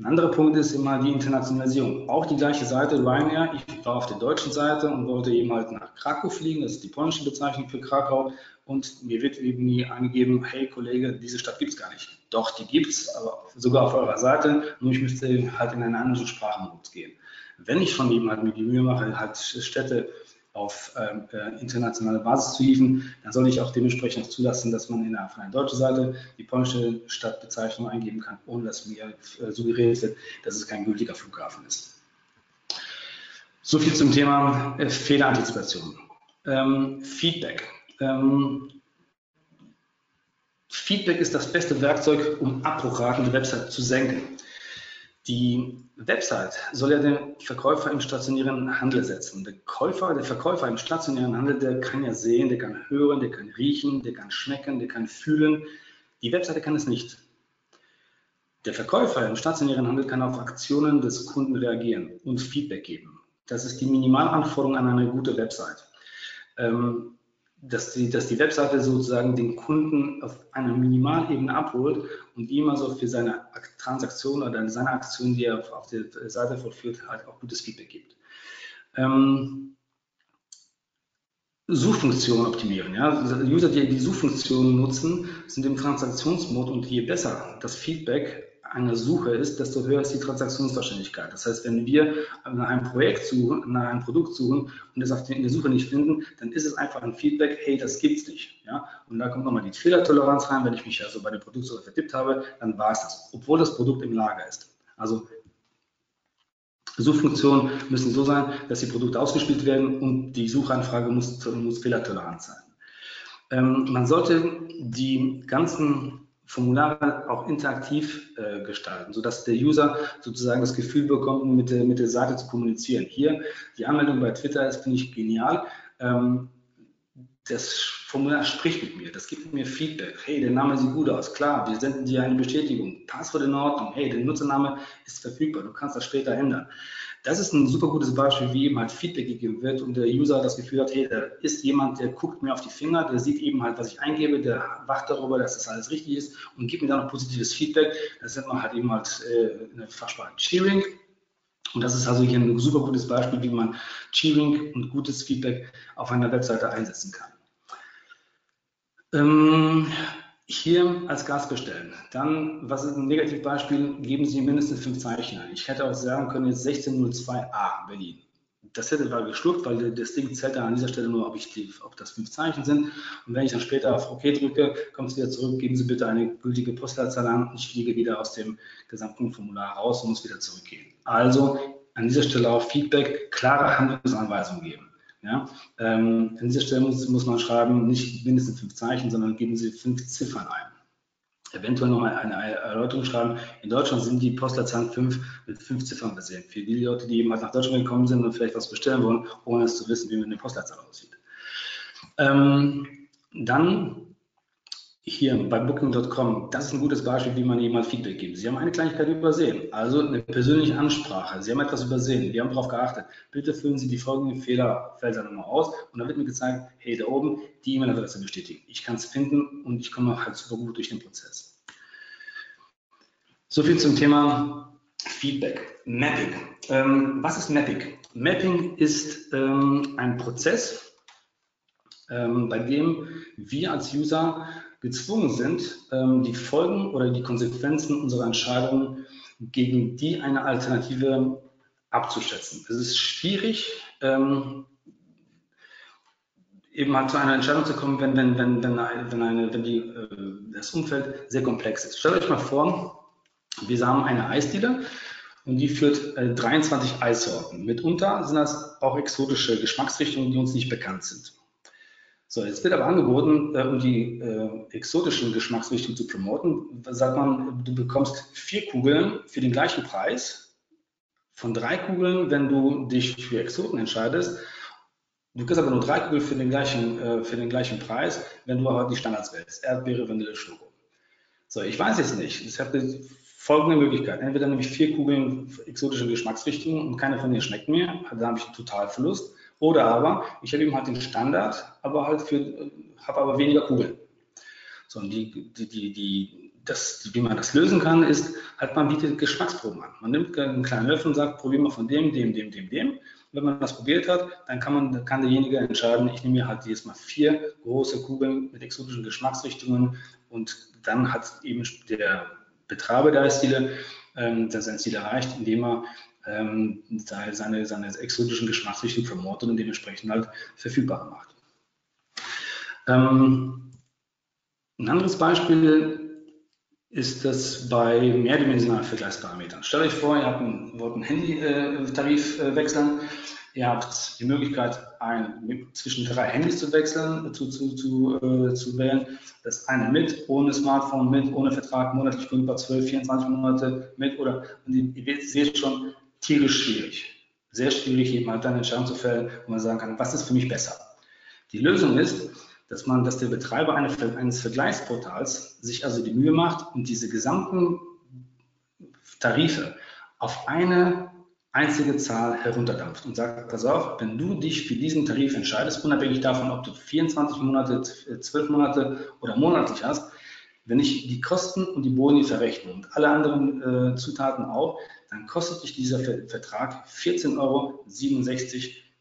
Ein anderer Punkt ist immer die Internationalisierung. Auch die gleiche Seite, Ryanair. Ich war auf der deutschen Seite und wollte eben halt nach Krakau fliegen. Das ist die polnische Bezeichnung für Krakau. Und mir wird irgendwie angegeben, hey Kollege, diese Stadt gibt es gar nicht. Doch, die gibt es, aber sogar auf eurer Seite. Nur ich müsste halt in einen anderen Sprachenmodus gehen. Wenn ich schon eben halt mir die Mühe mache, halt Städte auf ähm, äh, internationale Basis zu hieven, dann soll ich auch dementsprechend auch zulassen, dass man innerhalb von einer deutschen Seite die polnische Stadtbezeichnung eingeben kann, ohne dass mir äh, suggeriert wird, dass es kein gültiger Flughafen ist. So viel zum Thema äh, Fehlerantizipation. Ähm, Feedback. Ähm, Feedback ist das beste Werkzeug, um Abbruchraten der Website zu senken. Die Website soll ja den Verkäufer im stationären Handel setzen. Der Käufer, der Verkäufer im stationären Handel, der kann ja sehen, der kann hören, der kann riechen, der kann schmecken, der kann fühlen. Die Webseite kann es nicht. Der Verkäufer im stationären Handel kann auf Aktionen des Kunden reagieren und Feedback geben. Das ist die Minimalanforderung an eine gute Website. Ähm, dass die, dass die Webseite sozusagen den Kunden auf einer Minimalebene abholt und ihm also für seine Transaktion oder seine Aktion, die er auf der Seite vollführt, halt auch gutes Feedback gibt. Ähm, Suchfunktion optimieren. Ja? Also User, die die Suchfunktion nutzen, sind im Transaktionsmod und je besser das Feedback einer Suche ist, desto höher ist die Transaktionswahrscheinlichkeit. Das heißt, wenn wir nach einem Projekt suchen, nach einem Produkt suchen und es auf der Suche nicht finden, dann ist es einfach ein Feedback, hey, das gibt's nicht. Ja? Und da kommt nochmal die Fehlertoleranz rein. Wenn ich mich also bei der Produktsuche vertippt habe, dann war es das, obwohl das Produkt im Lager ist. Also Suchfunktionen müssen so sein, dass die Produkte ausgespielt werden und die Suchanfrage muss, muss fehlertolerant sein. Ähm, man sollte die ganzen Formulare auch interaktiv äh, gestalten, sodass der User sozusagen das Gefühl bekommt, mit der, mit der Seite zu kommunizieren. Hier, die Anmeldung bei Twitter ist, finde ich, genial. Ähm, das Formular spricht mit mir, das gibt mir Feedback. Hey, der Name sieht gut aus, klar, wir senden dir eine Bestätigung. Passwort in Ordnung, hey, der Nutzername ist verfügbar, du kannst das später ändern. Das ist ein super gutes Beispiel, wie eben halt Feedback gegeben wird und der User das Gefühl hat, hey, da ist jemand, der guckt mir auf die Finger, der sieht eben halt, was ich eingebe, der wacht darüber, dass das alles richtig ist und gibt mir dann noch positives Feedback. Das nennt man halt eben halt äh, eine Fachsprache Cheering. Und das ist also hier ein super gutes Beispiel, wie man Cheering und gutes Feedback auf einer Webseite einsetzen kann. Ähm, hier als Gast bestellen. Dann, was ist ein Negativbeispiel? Geben Sie mindestens fünf Zeichen ein. Ich hätte auch sagen können, jetzt 1602a Berlin. Das hätte war geschluckt, weil das Ding zählt dann an dieser Stelle nur, ob, ich die, ob das fünf Zeichen sind. Und wenn ich dann später auf OK drücke, kommt es wieder zurück, geben Sie bitte eine gültige Postleitzahl an ich fliege wieder aus dem gesamten Formular raus und muss wieder zurückgehen. Also an dieser Stelle auch Feedback, klare Handlungsanweisungen geben. Ja? Ähm, an dieser Stelle muss, muss, man schreiben, nicht mindestens fünf Zeichen, sondern geben Sie fünf Ziffern ein. Eventuell nochmal eine Erläuterung schreiben. In Deutschland sind die Postleitzahlen fünf mit fünf Ziffern versehen. Für die Leute, die halt nach Deutschland gekommen sind und vielleicht was bestellen wollen, ohne es zu wissen, wie eine Postleitzahl aussieht. Ähm, dann hier bei Booking.com, das ist ein gutes Beispiel, wie man jemand Feedback gibt. Sie haben eine Kleinigkeit übersehen, also eine persönliche Ansprache. Sie haben etwas übersehen, wir haben darauf geachtet. Bitte füllen Sie die folgenden Fehlerfelder nochmal aus und dann wird mir gezeigt, hey, da oben, die E-Mail-Adresse bestätigen. Ich kann es finden und ich komme halt super gut durch den Prozess. So viel zum Thema Feedback. Mapping. Ähm, was ist Mapping? Mapping ist ähm, ein Prozess, ähm, bei dem wir als User gezwungen sind, ähm, die Folgen oder die Konsequenzen unserer Entscheidungen gegen die eine Alternative abzuschätzen. Es ist schwierig, ähm, eben halt zu einer Entscheidung zu kommen, wenn, wenn, wenn, wenn, wenn, eine, wenn die, äh, das Umfeld sehr komplex ist. Stellt euch mal vor, wir haben eine Eisdiele und die führt äh, 23 Eissorten. Mitunter sind das auch exotische Geschmacksrichtungen, die uns nicht bekannt sind. So, jetzt wird aber angeboten, äh, um die äh, exotischen Geschmacksrichtungen zu promoten, sagt man, du bekommst vier Kugeln für den gleichen Preis. Von drei Kugeln, wenn du dich für Exoten entscheidest. Du kriegst aber nur drei Kugeln für den gleichen, äh, für den gleichen Preis, wenn du aber die Standards wählst. Erdbeere, Vanille, Schoko. So, ich weiß es nicht. Ich habe folgende Möglichkeit. Entweder nämlich vier Kugeln exotische Geschmacksrichtungen und keine von denen schmeckt mir, dann habe ich einen Totalverlust. Oder aber, ich habe eben halt den Standard, aber halt für, habe aber weniger Kugeln. So, und die, die, die, die, das, wie man das lösen kann, ist, halt man bietet Geschmacksproben an. Man nimmt einen kleinen Löffel und sagt, probier mal von dem, dem, dem, dem, dem. wenn man das probiert hat, dann kann, man, kann derjenige entscheiden, ich nehme mir halt jedes Mal vier große Kugeln mit exotischen Geschmacksrichtungen und dann hat eben der Betreiber der Eisdiele ähm, sein Ziel erreicht, indem er ähm, seine, seine exotischen Geschmacksrichtungen promotet und dementsprechend halt verfügbar macht. Ähm, ein anderes Beispiel ist das bei mehrdimensionalen Vergleichsparametern. Stellt euch vor, ihr habt einen, wollt einen Handytarif äh, wechseln. Ihr habt die Möglichkeit, ein, zwischen drei Handys zu wechseln, zu, zu, zu, äh, zu wählen. Das eine mit, ohne Smartphone, mit, ohne Vertrag, monatlich kündbar, 12, 24 Monate mit oder, und ihr seht schon, tierisch schwierig. Sehr schwierig, eben halt dann Entscheidung zu fällen, wo man sagen kann, was ist für mich besser. Die Lösung ist, dass man, dass der Betreiber eines Vergleichsportals sich also die Mühe macht und diese gesamten Tarife auf eine einzige Zahl herunterdampft und sagt, pass auf, wenn du dich für diesen Tarif entscheidest, unabhängig davon, ob du 24 Monate, 12 Monate oder monatlich hast, wenn ich die Kosten und die Boni verrechne und alle anderen äh, Zutaten auch, dann kostet dich dieser Vertrag 14,67 Euro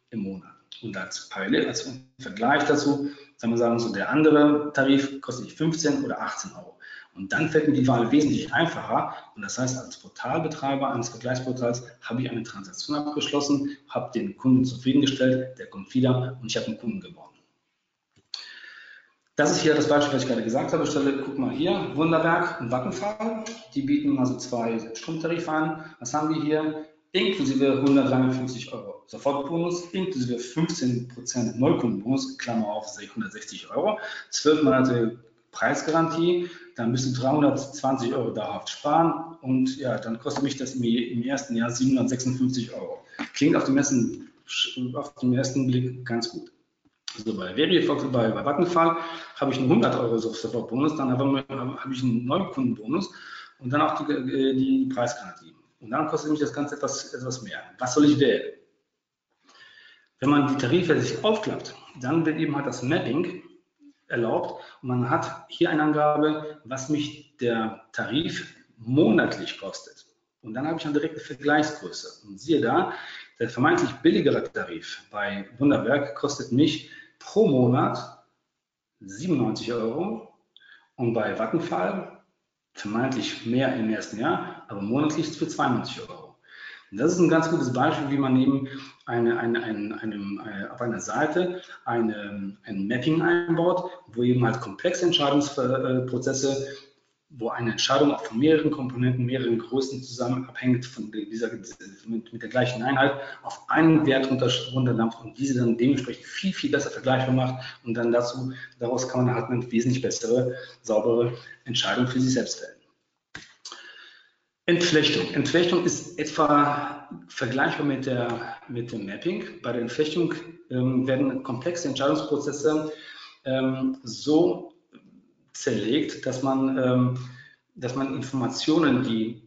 im Monat. Und als Parallel, als Vergleich dazu, sagen wir sagen, so der andere Tarif kostet dich 15 oder 18 Euro. Und dann fällt mir die Wahl wesentlich einfacher. Und das heißt, als Portalbetreiber eines Vergleichsportals habe ich eine Transaktion abgeschlossen, habe den Kunden zufriedengestellt, der kommt wieder und ich habe einen Kunden gewonnen. Das ist hier das Beispiel, was ich gerade gesagt habe. Stelle, guck mal hier, Wunderberg und Vattenfall. Die bieten also zwei Stromtarife an. Was haben wir hier? inklusive 153 Euro Sofortbonus, inklusive 15% Neukundenbonus, Klammer auf, 160 Euro, 12 Monate Preisgarantie, dann du 320 Euro dauerhaft sparen und ja, dann kostet mich das im, im ersten Jahr 756 Euro. Klingt auf dem ersten, auf dem ersten Blick ganz gut. Also bei Verifox, bei, bei Vattenfall habe ich einen 100 Euro Sofortbonus, dann habe, habe ich einen Neukundenbonus und dann auch die, äh, die Preisgarantie. Und dann kostet mich das Ganze etwas, etwas mehr. Was soll ich wählen? Wenn man die Tarife sich aufklappt, dann wird eben halt das Mapping erlaubt und man hat hier eine Angabe, was mich der Tarif monatlich kostet. Und dann habe ich eine direkte Vergleichsgröße. Und siehe da, der vermeintlich billigere Tarif bei Wunderwerk kostet mich pro Monat 97 Euro und bei Vattenfall vermeintlich mehr im ersten Jahr, aber monatlich für 92 Euro. Und das ist ein ganz gutes Beispiel, wie man eben eine, eine, eine, eine, äh, auf einer Seite eine, ein Mapping einbaut, wo eben halt komplexe Entscheidungsprozesse wo eine Entscheidung auch von mehreren Komponenten, mehreren Größen zusammen abhängt von dieser, mit, mit der gleichen Einheit, auf einen Wert runterdampft und diese dann dementsprechend viel, viel besser vergleichbar macht und dann dazu, daraus kann man halt eine wesentlich bessere, saubere Entscheidung für sich selbst fällen. Entflechtung. Entflechtung ist etwa vergleichbar mit, der, mit dem Mapping. Bei der Entflechtung ähm, werden komplexe Entscheidungsprozesse ähm, so zerlegt, dass man, ähm, dass man Informationen, die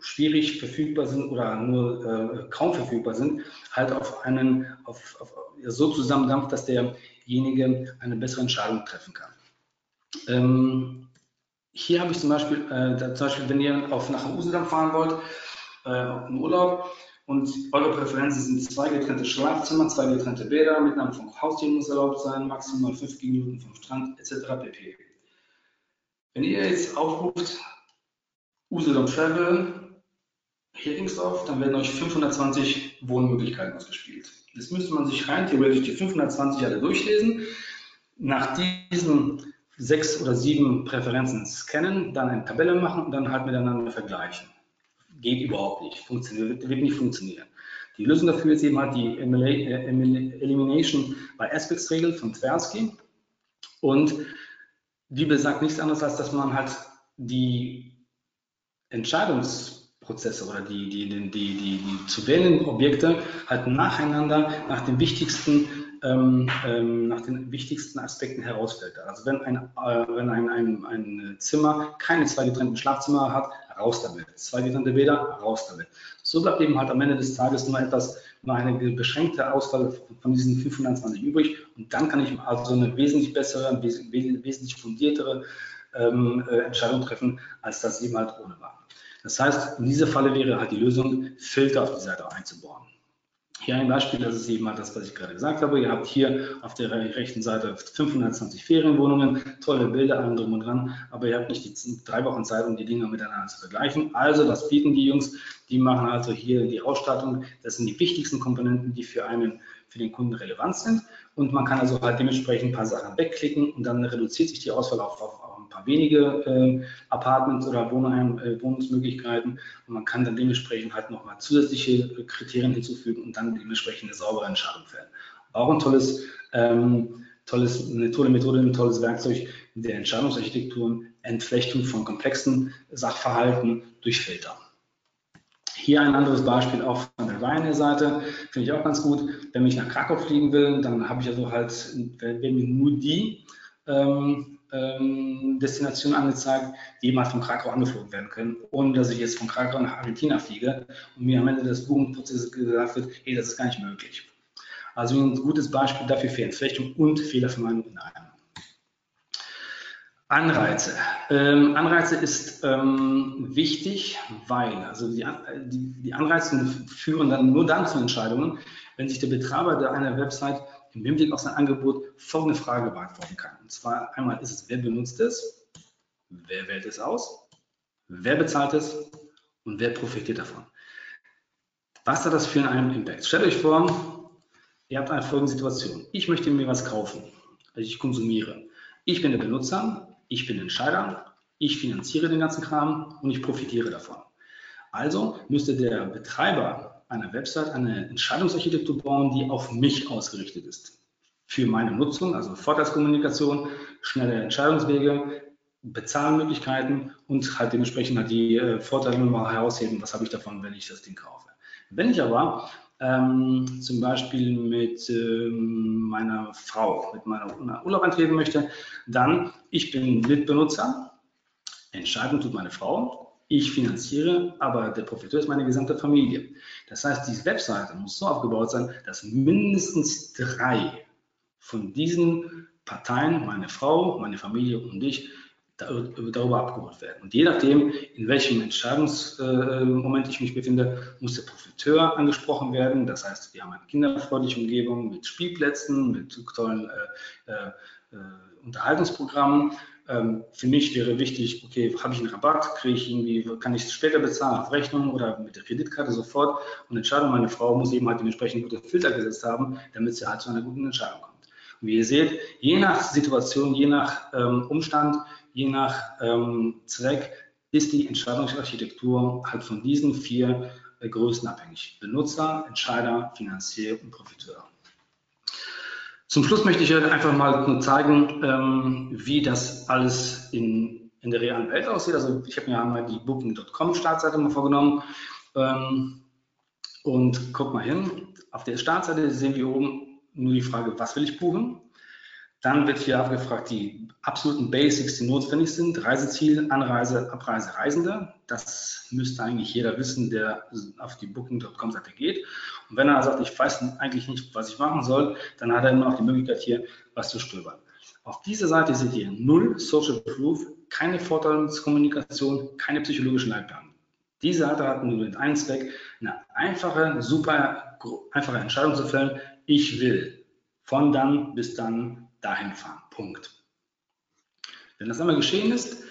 schwierig verfügbar sind oder nur äh, kaum verfügbar sind, halt auf einen, auf, auf, so zusammendampft, dass derjenige eine bessere Entscheidung treffen kann. Ähm, hier habe ich zum Beispiel, äh, zum Beispiel, wenn ihr auf nach Usedom fahren wollt, äh, im Urlaub, und eure Präferenzen sind zwei getrennte Schlafzimmer, zwei getrennte Bäder, Mitnahme von Haustieren muss erlaubt sein, maximal fünf Minuten vom Strand etc. pp. Wenn ihr jetzt aufruft, Usedom Travel, Heringsdorf, dann werden euch 520 Wohnmöglichkeiten ausgespielt. Jetzt müsste man sich rein theoretisch die 520 alle durchlesen, nach diesen sechs oder sieben Präferenzen scannen, dann eine Tabelle machen und dann halt miteinander vergleichen. Geht überhaupt nicht, funktioniert, wird nicht funktionieren. Die Lösung dafür ist eben halt die äh, Elimination by Aspects Regel von Tversky und die besagt nichts anderes, als dass man halt die Entscheidungsprozesse oder die, die, die, die, die, zu wählenden Objekte halt nacheinander nach den wichtigsten, ähm, ähm, nach den wichtigsten Aspekten herausfiltert. Also wenn ein, äh, wenn ein, ein, ein Zimmer keine zwei getrennten Schlafzimmer hat, raus damit. Zwei getrennte Bäder, raus damit. So bleibt eben halt am Ende des Tages nur etwas, nur eine beschränkte Auswahl von diesen 520 übrig. Und dann kann ich also eine wesentlich bessere, wesentlich fundiertere ähm, äh, Entscheidung treffen, als das eben halt ohne war. Das heißt, in dieser Falle wäre halt die Lösung, Filter auf die Seite einzubauen. Hier ein Beispiel, das ist eben mal das, was ich gerade gesagt habe. Ihr habt hier auf der rechten Seite 520 Ferienwohnungen, tolle Bilder, allem drum und dran, aber ihr habt nicht die drei Wochen Zeit, um die Dinge miteinander zu vergleichen. Also, was bieten die Jungs? Die machen also hier die Ausstattung. Das sind die wichtigsten Komponenten, die für einen, für den Kunden relevant sind. Und man kann also halt dementsprechend ein paar Sachen wegklicken und dann reduziert sich die Auswahl auf, auf, auf paar wenige äh, Apartments oder Wohnheim, äh, Wohnungsmöglichkeiten und man kann dann dementsprechend halt nochmal zusätzliche Kriterien hinzufügen und dann dementsprechend eine saubere Entscheidung fällen. Auch ein tolles, ähm, tolles, eine tolle Methode, ein tolles Werkzeug der Entscheidungsarchitekturen, Entflechtung von komplexen Sachverhalten durch Filter. Hier ein anderes Beispiel auch von der Ryanair-Seite, finde ich auch ganz gut. Wenn ich nach Krakau fliegen will, dann habe ich also halt, werden nur die ähm, ähm, Destinationen angezeigt, die halt von Krakau angeflogen werden können, ohne dass ich jetzt von Krakau nach Argentina fliege und mir am Ende des Buchungsprozesses gesagt wird, hey, das ist gar nicht möglich. Also ein gutes Beispiel dafür für Entflechtung und Fehlervermeidung in einem. Anreize. Ähm, Anreize ist ähm, wichtig, weil also die, die, die, Anreize führen dann nur dann zu Entscheidungen, wenn sich der Betreiber einer Website im Hinblick auf sein Angebot folgende Frage beantworten kann. Und zwar einmal ist es, wer benutzt es, wer wählt es aus, wer bezahlt es und wer profitiert davon. Was hat das für einen Impact? Stellt euch vor, ihr habt eine folgende Situation. Ich möchte mir was kaufen, also ich konsumiere. Ich bin der Benutzer, ich bin Entscheider, ich finanziere den ganzen Kram und ich profitiere davon. Also müsste der Betreiber einer Website eine Entscheidungsarchitektur bauen, die auf mich ausgerichtet ist. Für meine Nutzung, also Vorteilskommunikation, schnelle Entscheidungswege, Bezahlmöglichkeiten und halt dementsprechend halt die äh, Vorteile mal herausheben, was habe ich davon, wenn ich das Ding kaufe. Wenn ich aber ähm, zum Beispiel mit ähm, meiner Frau, mit meiner Urlaub antreten möchte, dann ich bin Mitbenutzer, entscheiden tut meine Frau, ich finanziere, aber der Profiteur ist meine gesamte Familie. Das heißt, die Webseite muss so aufgebaut sein, dass mindestens drei von diesen Parteien, meine Frau, meine Familie und ich, darüber abgeholt werden. Und je nachdem, in welchem Entscheidungsmoment ich mich befinde, muss der Profiteur angesprochen werden. Das heißt, wir haben eine kinderfreundliche Umgebung mit Spielplätzen, mit tollen äh, äh, Unterhaltungsprogrammen. Ähm, für mich wäre wichtig, okay, habe ich einen Rabatt, kriege ich irgendwie, kann ich es später bezahlen auf Rechnung oder mit der Kreditkarte sofort. Und Entscheidung, meine Frau muss eben halt dementsprechend gute Filter gesetzt haben, damit sie halt zu einer guten Entscheidung kommt. Und wie ihr seht, je nach Situation, je nach ähm, Umstand je nach ähm, Zweck ist die Entscheidungsarchitektur halt von diesen vier äh, Größen abhängig. Benutzer, Entscheider, Finanzier und Profiteur. Zum Schluss möchte ich euch einfach mal nur zeigen, ähm, wie das alles in, in der realen Welt aussieht. Also ich habe mir einmal die Booking.com Startseite mal vorgenommen ähm, und guck mal hin. Auf der Startseite sehen wir oben nur die Frage, was will ich buchen? Dann wird hier abgefragt die absoluten Basics, die notwendig sind. Reiseziel, Anreise, Abreise, Reisende. Das müsste eigentlich jeder wissen, der auf die Booking.com-Seite geht. Und wenn er sagt, ich weiß eigentlich nicht, was ich machen soll, dann hat er immer noch die Möglichkeit, hier was zu stöbern. Auf dieser Seite seht ihr null Social Proof, keine Vorteilskommunikation, keine psychologischen Leitplanken. Diese Seite hat nur den einen Zweck, eine einfache, super einfache Entscheidung zu fällen. Ich will von dann bis dann dahin fahren. Punkt. Wenn das einmal geschehen ist,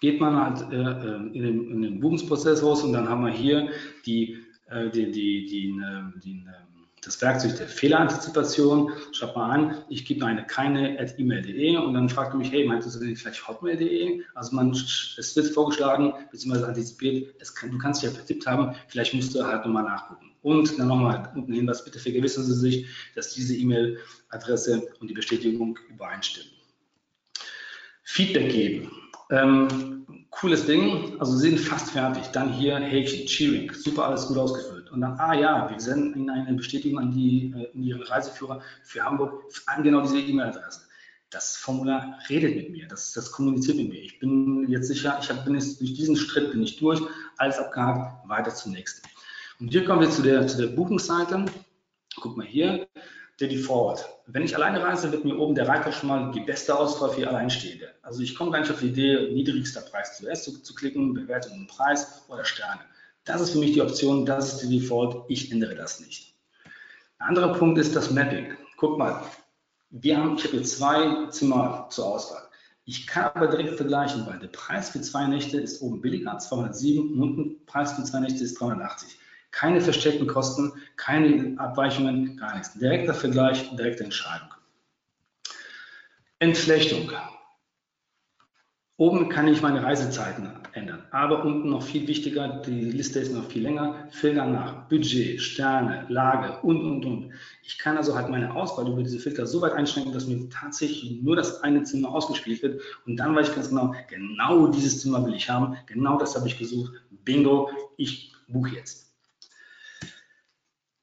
geht man halt äh, äh, in, den, in, den, Buchungsprozess raus und dann haben wir hier die, äh, die, die, die, äh, die äh, das Werkzeug der Fehlerantizipation. Schaut mal an, ich gebe eine keine at email.de und dann fragt er mich, hey, meinst du vielleicht hotmail.de? Also man, es wird vorgeschlagen, beziehungsweise antizipiert, kann, du kannst dich ja vertippt haben, vielleicht musst du halt nochmal nachgucken. Und dann nochmal unten Hinweis, bitte vergewissern Sie sich, dass diese E-Mail-Adresse und die Bestätigung übereinstimmen. Feedback geben. Ähm, cooles Ding, also Sie sind fast fertig. Dann hier Häkchen, Cheering, super alles gut ausgefüllt. Und dann, ah ja, wir senden Ihnen eine Bestätigung an, die, äh, an Ihren Reiseführer für Hamburg an genau diese E-Mail-Adresse. Das Formular redet mit mir, das, das kommuniziert mit mir. Ich bin jetzt sicher, ich hab, bin jetzt durch diesen Schritt bin ich durch, alles abgehakt, weiter zum nächsten. Und hier kommen wir zu der, zu der Buchungsseite. Guck mal hier, der Default. Wenn ich alleine reise, wird mir oben der Reiter schon mal die beste Auswahl für Alleinstehende. Also ich komme gar nicht auf die Idee, niedrigster Preis zuerst zu, zu klicken, Bewertung und Preis oder Sterne. Das ist für mich die Option, das ist die Default, ich ändere das nicht. Ein anderer Punkt ist das Mapping. Guck mal, wir haben, ich habe hier zwei Zimmer zur Auswahl. Ich kann aber direkt vergleichen, weil der Preis für zwei Nächte ist oben billiger, 207, und unten Preis für zwei Nächte ist 380. Keine versteckten Kosten, keine Abweichungen, gar nichts. Direkter Vergleich, direkte Entscheidung. Entflechtung. Oben kann ich meine Reisezeiten ändern, aber unten noch viel wichtiger, die Liste ist noch viel länger, Filter nach Budget, Sterne, Lage und, und, und. Ich kann also halt meine Auswahl über diese Filter so weit einschränken, dass mir tatsächlich nur das eine Zimmer ausgespielt wird und dann weiß ich ganz genau, genau dieses Zimmer will ich haben, genau das habe ich gesucht, bingo, ich buche jetzt.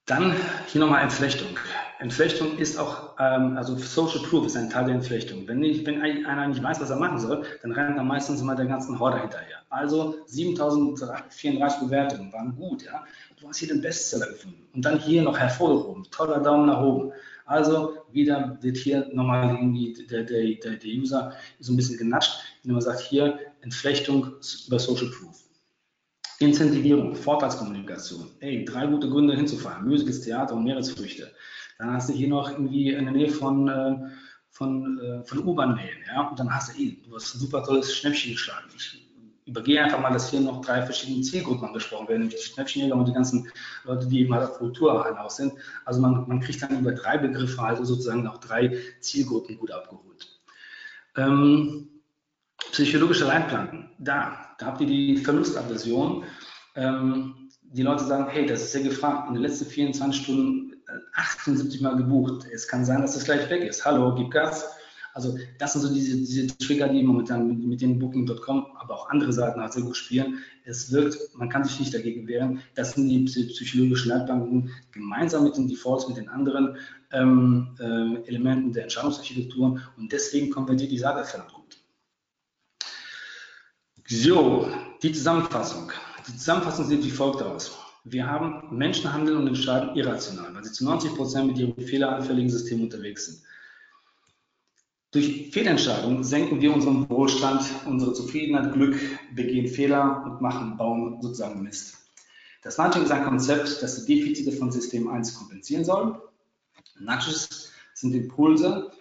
Dann hier nochmal Entflechtung. Entflechtung ist auch, ähm, also Social Proof ist ein Teil der Entflechtung. Wenn, nicht, wenn einer nicht weiß, was er machen soll, dann rennt er meistens immer der ganzen Horde hinterher. Also 7034 Bewertungen waren gut, ja. Du hast hier den Bestseller gefunden. Und dann hier noch hervorgehoben. Toller Daumen nach oben. Also wieder wird hier nochmal irgendwie der, der, der, der User so ein bisschen genatscht, indem man sagt, hier Entflechtung über Social Proof. Incentivierung, Vorteilskommunikation. Ey, drei gute Gründe hinzufahren. Musiges Theater und Meeresfrüchte. Dann hast du hier noch irgendwie in der Nähe von, äh, von, äh, von U-Bahn-Nähen. Ja? Und dann hast du, ey, du hast ein super tolles Schnäppchen geschlagen. Ich übergehe einfach mal, dass hier noch drei verschiedene Zielgruppen angesprochen werden, nämlich die Schnäppchenjäger und die ganzen Leute, die eben halt auf Kultur hinaus sind. Also man, man kriegt dann über drei Begriffe also sozusagen auch drei Zielgruppen gut abgeholt. Ähm, psychologische Leitplanken, da, da habt ihr die Verlustaversion. ähm, die Leute sagen, hey, das ist ja gefragt, in den letzten 24 Stunden 78 äh, Mal gebucht. Es kann sein, dass das gleich weg ist. Hallo, gib Gas. Also das sind so diese, diese Trigger, die momentan mit, mit den Booking.com, aber auch andere Seiten halt sehr gut spielen. Es wirkt, man kann sich nicht dagegen wehren. Das sind die psychologischen Leitbanken gemeinsam mit den Defaults, mit den anderen ähm, äh, Elementen der Entscheidungsarchitektur und deswegen konvertiert die Sache verdammt gut. So, die Zusammenfassung. Die Zusammenfassung sieht wie folgt aus. Wir haben Menschen handeln und entscheiden irrational, weil sie zu 90 Prozent mit ihrem fehleranfälligen System unterwegs sind. Durch Fehlentscheidungen senken wir unseren Wohlstand, unsere Zufriedenheit, Glück, begehen Fehler und machen, bauen sozusagen Mist. Das Nudging ist ein Konzept, das die Defizite von System 1 kompensieren soll. Nudges sind Impulse,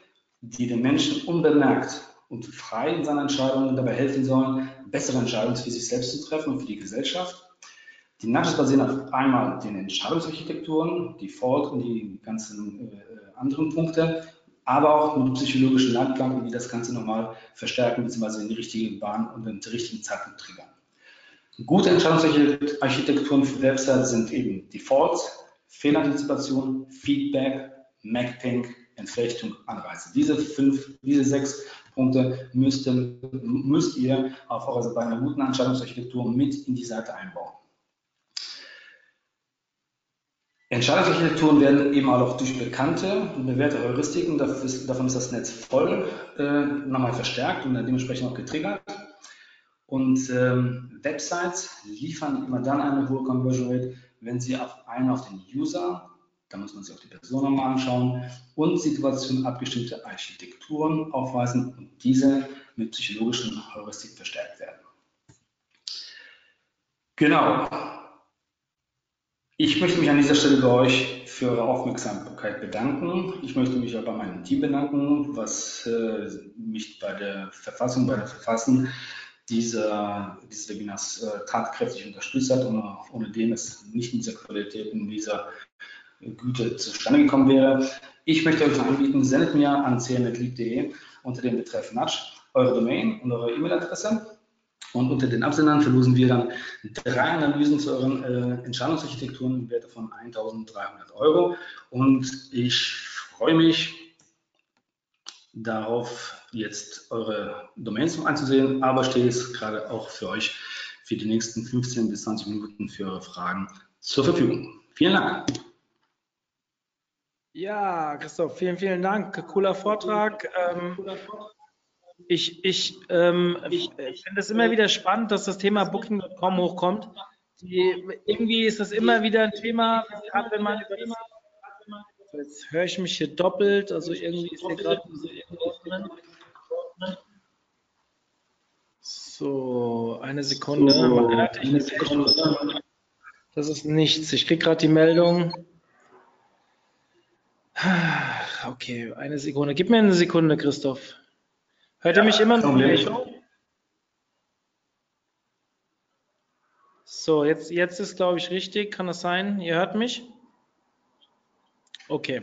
die den Menschen unbemerkt und frei in seinen Entscheidungen dabei helfen sollen, bessere Entscheidungen für sich selbst zu treffen und für die Gesellschaft. Die Nudges basieren auf einmal den Entscheidungsarchitekturen, Default und die ganzen äh, anderen Punkte aber auch mit psychologischen Leitplanken, die das Ganze nochmal verstärken bzw. in die richtige Bahn und in den richtigen Zeitpunkt triggern. Gute Entscheidungsarchitekturen für Websites sind eben Defaults, Fehlantizipation, Feedback, Mapping, Entflechtung, Anreize. Diese fünf, diese sechs Punkte müsst, müsst ihr auf eurer, bei einer guten Entscheidungsarchitektur mit in die Seite einbauen. Entscheidungsarchitekturen werden eben auch durch bekannte und bewährte Heuristiken, davon ist das Netz voll, äh, nochmal verstärkt und dann dementsprechend auch getriggert. Und ähm, Websites liefern immer dann eine hohe Conversion Rate, wenn sie auf einen auf den User, da muss man sich auch die Person nochmal anschauen, und Situationen abgestimmte Architekturen aufweisen und diese mit psychologischen Heuristiken verstärkt werden. Genau, ich möchte mich an dieser Stelle bei euch für eure Aufmerksamkeit bedanken. Ich möchte mich auch bei meinem Team bedanken, was äh, mich bei der Verfassung, bei der Verfassen dieser, dieses Webinars äh, tatkräftig unterstützt hat und ohne dem es nicht in dieser Qualität, in dieser Güte zustande gekommen wäre. Ich möchte euch anbieten, sendet mir an cm.lead.de unter dem Betreff Natsch eure Domain und eure E-Mail-Adresse und unter den Absendern verlosen wir dann drei Analysen zu euren äh, Entscheidungsarchitekturen im Wert von 1300 Euro. Und ich freue mich darauf, jetzt eure Domains noch anzusehen, aber stehe es gerade auch für euch für die nächsten 15 bis 20 Minuten für eure Fragen zur Verfügung. Vielen Dank. Ja, Christoph, vielen, vielen Dank. Cooler Vortrag. Ähm, ich, ich, ähm, ich finde es immer wieder spannend, dass das Thema Booking.com hochkommt. Die, irgendwie ist das immer wieder ein Thema, gerade wenn man über das Jetzt höre ich mich hier doppelt, also irgendwie ist hier gerade So, eine Sekunde. Man hört eine Sekunde. Das ist nichts. Ich kriege gerade die Meldung. Okay, eine Sekunde. Gib mir eine Sekunde, Christoph. Hört ihr mich immer noch? So, jetzt, jetzt ist, glaube ich, richtig. Kann das sein? Ihr hört mich? Okay,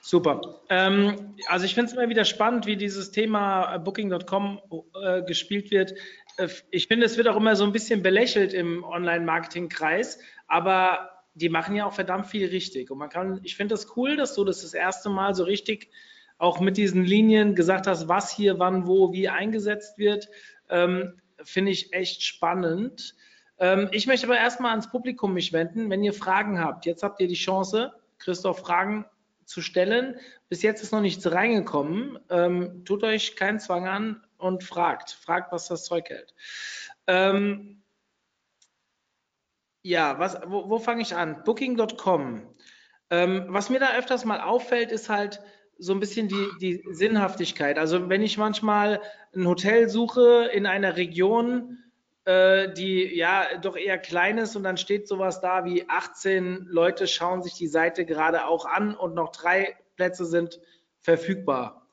super. Ähm, also ich finde es immer wieder spannend, wie dieses Thema Booking.com äh, gespielt wird. Äh, ich finde, es wird auch immer so ein bisschen belächelt im Online-Marketing-Kreis, aber die machen ja auch verdammt viel richtig. Und man kann, ich finde das cool, dass du das das erste Mal so richtig auch mit diesen Linien gesagt hast, was hier, wann, wo, wie eingesetzt wird, ähm, finde ich echt spannend. Ähm, ich möchte aber erstmal ans Publikum mich wenden. Wenn ihr Fragen habt, jetzt habt ihr die Chance, Christoph Fragen zu stellen. Bis jetzt ist noch nichts reingekommen. Ähm, tut euch keinen Zwang an und fragt. Fragt, was das Zeug hält. Ähm, ja, was, wo, wo fange ich an? Booking.com. Ähm, was mir da öfters mal auffällt, ist halt, so ein bisschen die, die Sinnhaftigkeit. Also wenn ich manchmal ein Hotel suche in einer Region, äh, die ja doch eher klein ist und dann steht sowas da wie 18 Leute schauen sich die Seite gerade auch an und noch drei Plätze sind verfügbar.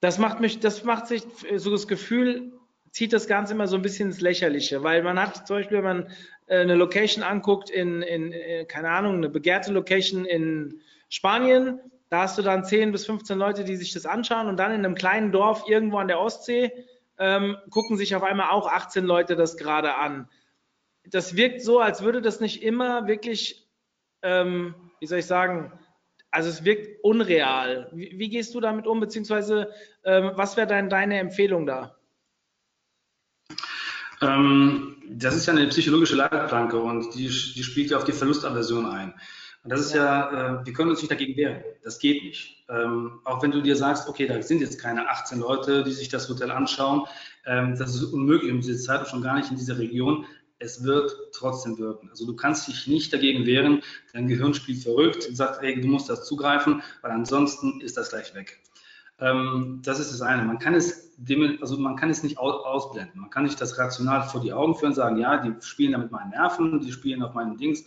Das macht mich, das macht sich so das Gefühl, zieht das Ganze immer so ein bisschen ins Lächerliche, weil man hat zum Beispiel, wenn man äh, eine Location anguckt in, in, in keine Ahnung, eine begehrte Location in Spanien, da hast du dann 10 bis 15 Leute, die sich das anschauen und dann in einem kleinen Dorf irgendwo an der Ostsee ähm, gucken sich auf einmal auch 18 Leute das gerade an. das wirkt so, als würde das nicht immer wirklich, ähm, wie soll ich sagen, also es wirkt unreal. Wie, wie gehst du damit um, beziehungsweise ähm, was wäre dein, deine Empfehlung da? Ähm, das ist ja eine psychologische Leitplanke und die, die spielt ja auf die Verlustaversion ein. Und das ist ja, äh, wir können uns nicht dagegen wehren. Das geht nicht. Ähm, auch wenn du dir sagst, okay, da sind jetzt keine 18 Leute, die sich das Hotel anschauen. Ähm, das ist unmöglich in dieser Zeit und schon gar nicht in dieser Region. Es wird trotzdem wirken. Also du kannst dich nicht dagegen wehren. Dein Gehirn spielt verrückt und sagt, ey, du musst das zugreifen, weil ansonsten ist das gleich weg. Ähm, das ist das eine. Man kann es, also man kann es nicht ausblenden. Man kann nicht das rational vor die Augen führen und sagen, ja, die spielen da mit meinen Nerven, die spielen auf meinen Dings,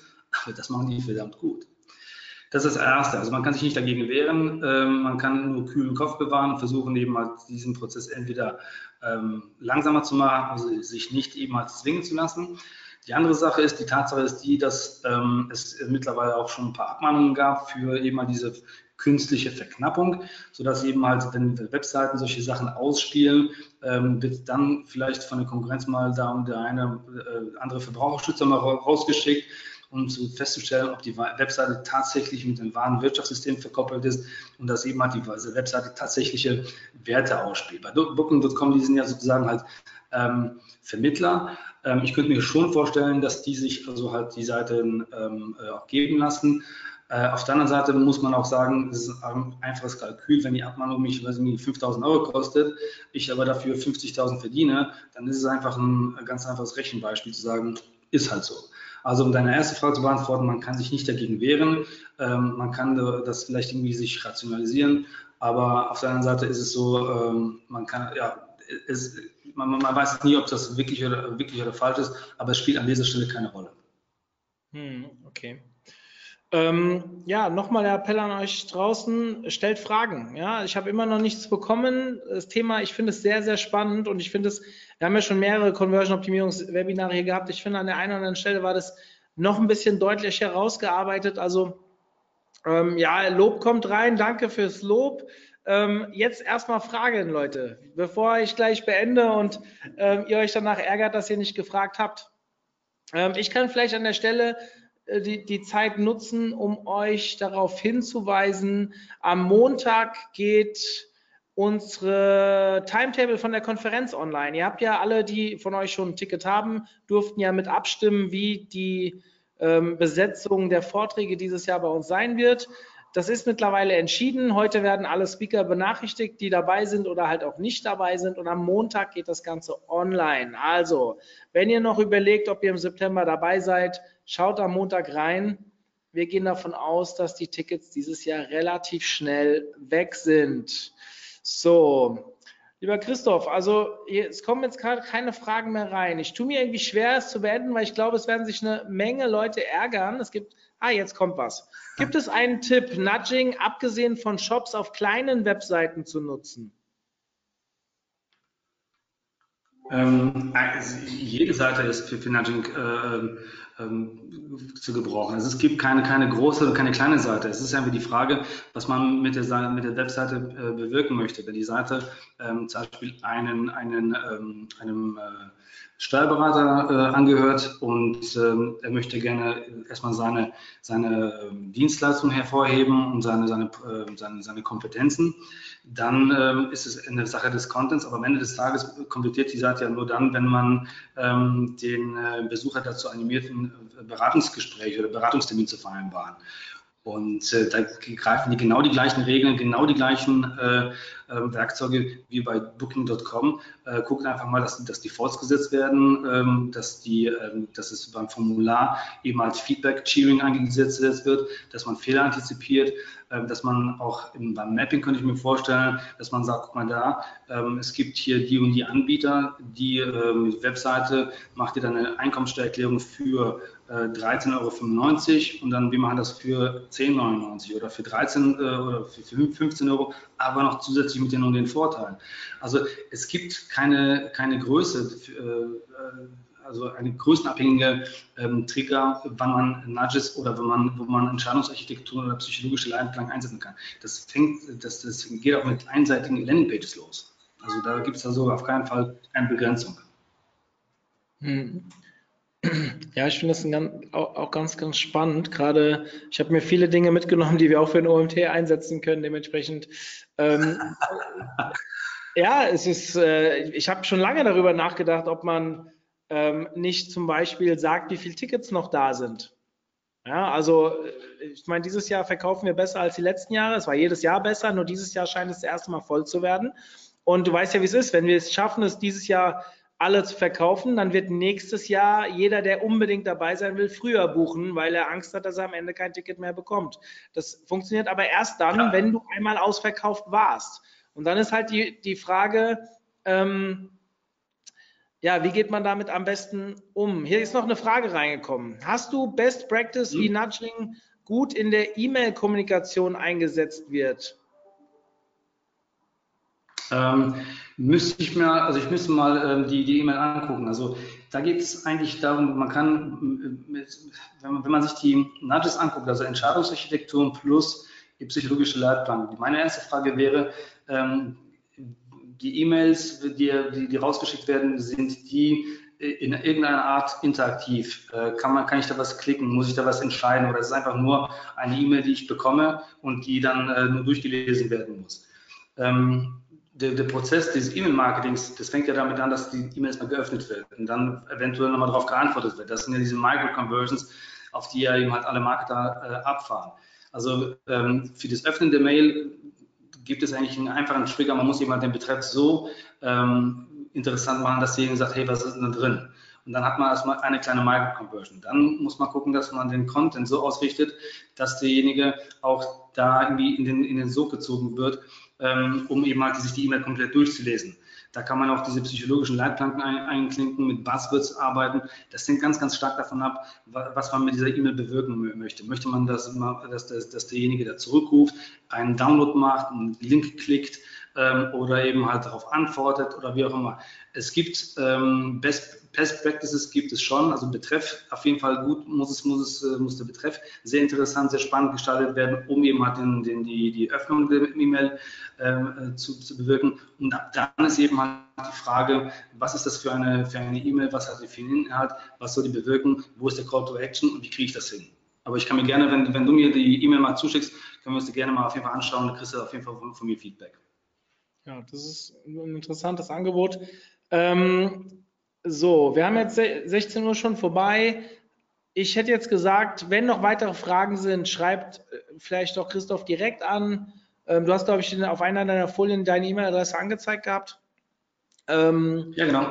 das machen die verdammt gut. Das ist das Erste. Also man kann sich nicht dagegen wehren, ähm, man kann nur kühlen Kopf bewahren und versuchen eben halt diesen Prozess entweder ähm, langsamer zu machen, also sich nicht eben halt zwingen zu lassen. Die andere Sache ist, die Tatsache ist die, dass ähm, es mittlerweile auch schon ein paar Abmahnungen gab für eben mal diese künstliche Verknappung, sodass eben halt, wenn Webseiten solche Sachen ausspielen, ähm, wird dann vielleicht von der Konkurrenz mal da und der eine äh, andere Verbraucherschützer mal rausgeschickt, um zu festzustellen, ob die Webseite tatsächlich mit dem wahren Wirtschaftssystem verkoppelt ist und dass eben halt die Webseite tatsächliche Werte ausspielt. Bei Booking.com, die sind ja sozusagen halt ähm, Vermittler. Ähm, ich könnte mir schon vorstellen, dass die sich also halt die Seiten ähm, äh, auch geben lassen. Äh, auf der anderen Seite muss man auch sagen, es ist ein einfaches Kalkül. Wenn die Abmahnung mich, weiß nicht, 5000 Euro kostet, ich aber dafür 50.000 verdiene, dann ist es einfach ein ganz einfaches Rechenbeispiel zu sagen, ist halt so. Also um deine erste Frage zu beantworten, man kann sich nicht dagegen wehren, ähm, man kann das vielleicht irgendwie sich rationalisieren, aber auf der anderen Seite ist es so, ähm, man kann, ja, es, man, man, weiß nie, ob das wirklich oder, wirklich oder falsch ist, aber es spielt an dieser Stelle keine Rolle. Hm, okay. Ähm, ja, nochmal der Appell an euch draußen, stellt Fragen. Ja, ich habe immer noch nichts bekommen. Das Thema, ich finde es sehr, sehr spannend und ich finde es, wir haben ja schon mehrere Conversion-Optimierungs-Webinare hier gehabt. Ich finde, an der einen oder anderen Stelle war das noch ein bisschen deutlich herausgearbeitet. Also, ähm, ja, Lob kommt rein. Danke fürs Lob. Ähm, jetzt erstmal Fragen, Leute, bevor ich gleich beende und ähm, ihr euch danach ärgert, dass ihr nicht gefragt habt. Ähm, ich kann vielleicht an der Stelle die, die Zeit nutzen, um euch darauf hinzuweisen, am Montag geht unsere Timetable von der Konferenz online. Ihr habt ja alle, die von euch schon ein Ticket haben, durften ja mit abstimmen, wie die ähm, Besetzung der Vorträge dieses Jahr bei uns sein wird. Das ist mittlerweile entschieden. Heute werden alle Speaker benachrichtigt, die dabei sind oder halt auch nicht dabei sind. Und am Montag geht das Ganze online. Also, wenn ihr noch überlegt, ob ihr im September dabei seid, Schaut am Montag rein. Wir gehen davon aus, dass die Tickets dieses Jahr relativ schnell weg sind. So, lieber Christoph, also es kommen jetzt gerade keine Fragen mehr rein. Ich tue mir irgendwie schwer, es zu beenden, weil ich glaube, es werden sich eine Menge Leute ärgern. Es gibt, ah, jetzt kommt was. Gibt es einen Tipp, Nudging abgesehen von Shops auf kleinen Webseiten zu nutzen? Ähm, jede Seite ist für, Nudging äh, ähm, zu gebrauchen. Also es gibt keine, keine große, keine kleine Seite. Es ist einfach die Frage, was man mit der, mit der Webseite äh, bewirken möchte. Wenn die Seite ähm, zum Beispiel einen, einen, ähm, einem äh, Steuerberater äh, angehört und ähm, er möchte gerne erstmal seine, seine ähm, Dienstleistung hervorheben und seine, seine, seine, seine Kompetenzen, dann ähm, ist es eine Sache des Contents, aber am Ende des Tages konvertiert die Seite ja nur dann, wenn man ähm, den äh, Besucher dazu animiert, ein äh, Beratungsgespräch oder Beratungstermin zu vereinbaren. Und äh, da greifen die genau die gleichen Regeln, genau die gleichen äh, äh, Werkzeuge wie bei Booking.com. Äh, guckt einfach mal, dass, dass die fortgesetzt werden, ähm, dass, die, ähm, dass es beim Formular eben als Feedback-Cheering eingesetzt wird, dass man Fehler antizipiert, äh, dass man auch im, beim Mapping könnte ich mir vorstellen, dass man sagt, guck mal da, ähm, es gibt hier die und die Anbieter, die ähm, Webseite macht dir dann eine Einkommensteuererklärung für 13,95 Euro und dann, wir machen das für 10,99 Euro oder für 13 äh, oder für 15 Euro, aber noch zusätzlich mit den und den Vorteilen. Also es gibt keine, keine Größe, äh, also eine größenabhängige ähm, Trigger, wann man Nudges oder wenn man, wo man Entscheidungsarchitektur oder psychologische Leitplanken einsetzen kann. Das fängt, das, das geht auch mit einseitigen Landingpages los. Also da gibt es also auf keinen Fall eine Begrenzung. Hm. Ja, ich finde das ganz, auch, ganz, ganz spannend. Gerade, ich habe mir viele Dinge mitgenommen, die wir auch für den OMT einsetzen können. Dementsprechend, ähm, <laughs> ja, es ist, äh, ich habe schon lange darüber nachgedacht, ob man ähm, nicht zum Beispiel sagt, wie viele Tickets noch da sind. Ja, also äh, ich meine, dieses Jahr verkaufen wir besser als die letzten Jahre. Es war jedes Jahr besser, nur dieses Jahr scheint es das erste Mal voll zu werden. Und du weißt ja, wie es ist. Wenn wir es schaffen, es dieses Jahr alle zu verkaufen, dann wird nächstes Jahr jeder, der unbedingt dabei sein will, früher buchen, weil er Angst hat, dass er am Ende kein Ticket mehr bekommt. Das funktioniert aber erst dann, ja. wenn du einmal ausverkauft warst. Und dann ist halt die, die Frage, ähm, ja, wie geht man damit am besten um? Hier ist noch eine Frage reingekommen. Hast du Best Practice, wie hm? Nudging gut in der E-Mail-Kommunikation eingesetzt wird? Ähm, müsste ich mir, also ich müsste mal ähm, die E-Mail angucken. Also da geht es eigentlich darum, man kann, mit, wenn, man, wenn man sich die Nudges anguckt, also Entscheidungsarchitekturen plus die psychologische Leitplanung. Meine erste Frage wäre, ähm, die E-Mails, die, die, die, rausgeschickt werden, sind die in irgendeiner Art interaktiv? Äh, kann, man, kann ich da was klicken? Muss ich da was entscheiden? Oder ist es einfach nur eine E-Mail, die ich bekomme und die dann äh, nur durchgelesen werden muss? Ähm, der, der, Prozess dieses E-Mail-Marketings, das fängt ja damit an, dass die E-Mails mal geöffnet werden und dann eventuell nochmal darauf geantwortet wird. Das sind ja diese Micro-Conversions, auf die ja eben halt alle Marketer äh, abfahren. Also ähm, für das Öffnen der Mail gibt es eigentlich einen einfachen Trigger. Man muss jemand den Betreff so ähm, interessant machen, dass derjenige sagt, hey, was ist denn da drin? Und dann hat man erstmal eine kleine Micro-Conversion. Dann muss man gucken, dass man den Content so ausrichtet, dass derjenige auch da irgendwie in den, in den Sog gezogen wird, ähm, um eben halt sich die E-Mail komplett durchzulesen. Da kann man auch diese psychologischen Leitplanken ein, einklinken, mit Buzzwords arbeiten. Das hängt ganz, ganz stark davon ab, was man mit dieser E-Mail bewirken möchte. Möchte man, dass, dass, dass, dass derjenige, der zurückruft, einen Download macht, einen Link klickt, ähm, oder eben halt darauf antwortet oder wie auch immer. Es gibt ähm, Best, Best Practices gibt es schon, also Betreff auf jeden Fall gut muss es, muss es, äh, muss der Betreff sehr interessant, sehr spannend gestaltet werden, um eben halt den, den, die, die Öffnung der E-Mail ähm, äh, zu, zu bewirken. Und ab dann ist eben halt die Frage, was ist das für eine für eine E-Mail, was hat sie für einen Inhalt, was soll die bewirken, wo ist der Call to Action und wie kriege ich das hin? Aber ich kann mir gerne, wenn, wenn du mir die E-Mail mal zuschickst, können wir uns die gerne mal auf jeden Fall anschauen, dann kriegst du auf jeden Fall von, von mir Feedback. Ja, das ist ein interessantes Angebot. Ähm, so, wir haben jetzt 16 Uhr schon vorbei. Ich hätte jetzt gesagt, wenn noch weitere Fragen sind, schreibt äh, vielleicht doch Christoph direkt an. Ähm, du hast, glaube ich, auf einer deiner Folien deine E-Mail-Adresse angezeigt gehabt. Ähm, ja, genau.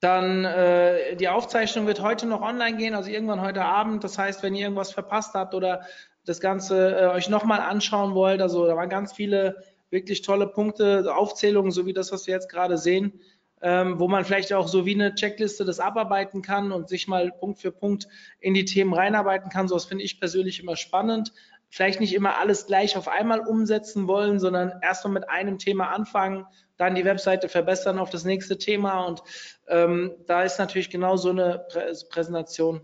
Dann äh, die Aufzeichnung wird heute noch online gehen, also irgendwann heute Abend. Das heißt, wenn ihr irgendwas verpasst habt oder das Ganze äh, euch nochmal anschauen wollt, also da waren ganz viele wirklich tolle Punkte, Aufzählungen, so wie das, was wir jetzt gerade sehen, ähm, wo man vielleicht auch so wie eine Checkliste das abarbeiten kann und sich mal Punkt für Punkt in die Themen reinarbeiten kann. So finde ich persönlich immer spannend. Vielleicht nicht immer alles gleich auf einmal umsetzen wollen, sondern erstmal mit einem Thema anfangen, dann die Webseite verbessern auf das nächste Thema. Und ähm, da ist natürlich genau so eine Prä Präsentation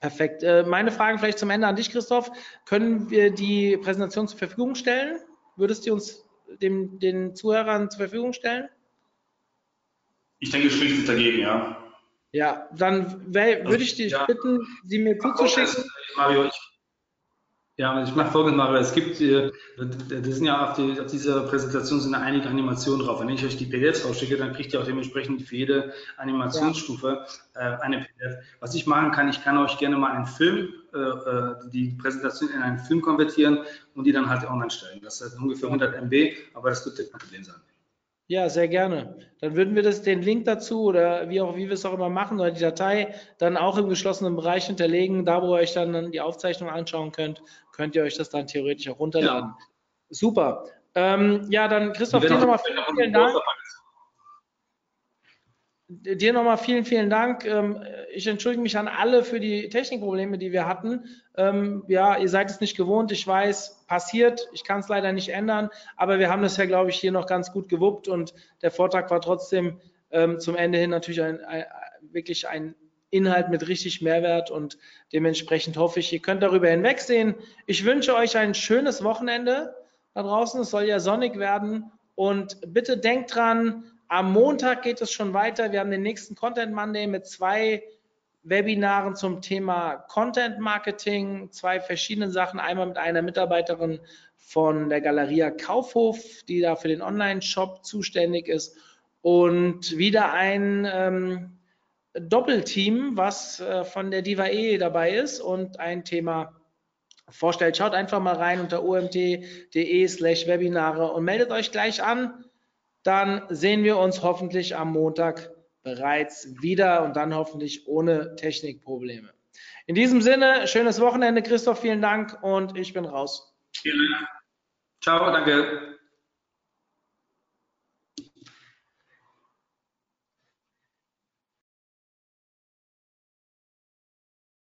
perfekt. Äh, meine Frage vielleicht zum Ende an dich, Christoph. Können wir die Präsentation zur Verfügung stellen? Würdest du uns dem, den Zuhörern zur Verfügung stellen? Ich denke, spricht dagegen, ja. Ja, dann würde ich dich ja. bitten, sie mir zuzuschicken. Mario, ich, ja, ich mache folgendes, Mario. Es gibt, äh, das sind ja auf, die, auf, dieser Präsentation sind einige Animationen drauf. Wenn ich euch die PDFs rausschicke, dann kriegt ihr auch dementsprechend für jede Animationsstufe ja. äh, eine PDF. Was ich machen kann, ich kann euch gerne mal einen Film, äh, äh die Präsentation in einen Film konvertieren und die dann halt online stellen. Das ist ungefähr 100 MB, aber das wird kein Problem sein. Ja, sehr gerne. Dann würden wir das, den Link dazu oder wie auch, wie wir es auch immer machen, oder die Datei dann auch im geschlossenen Bereich hinterlegen. Da, wo ihr euch dann die Aufzeichnung anschauen könnt, könnt ihr euch das dann theoretisch auch runterladen. Ja. Super. Ähm, ja, dann Christoph, dir nochmal vielen, vielen Dank dir nochmal vielen, vielen Dank. Ähm, ich entschuldige mich an alle für die Technikprobleme, die wir hatten. Ähm, ja, ihr seid es nicht gewohnt. Ich weiß, passiert. Ich kann es leider nicht ändern. Aber wir haben das ja, glaube ich, hier noch ganz gut gewuppt und der Vortrag war trotzdem ähm, zum Ende hin natürlich ein, ein, wirklich ein Inhalt mit richtig Mehrwert und dementsprechend hoffe ich, ihr könnt darüber hinwegsehen. Ich wünsche euch ein schönes Wochenende da draußen. Es soll ja sonnig werden und bitte denkt dran, am Montag geht es schon weiter. Wir haben den nächsten Content Monday mit zwei Webinaren zum Thema Content Marketing, zwei verschiedene Sachen. Einmal mit einer Mitarbeiterin von der Galeria Kaufhof, die da für den Online-Shop zuständig ist. Und wieder ein ähm, Doppelteam, was äh, von der Diva E dabei ist und ein Thema vorstellt. Schaut einfach mal rein unter omt.de slash Webinare und meldet euch gleich an. Dann sehen wir uns hoffentlich am Montag bereits wieder und dann hoffentlich ohne Technikprobleme. In diesem Sinne, schönes Wochenende, Christoph, vielen Dank und ich bin raus. Ciao, danke.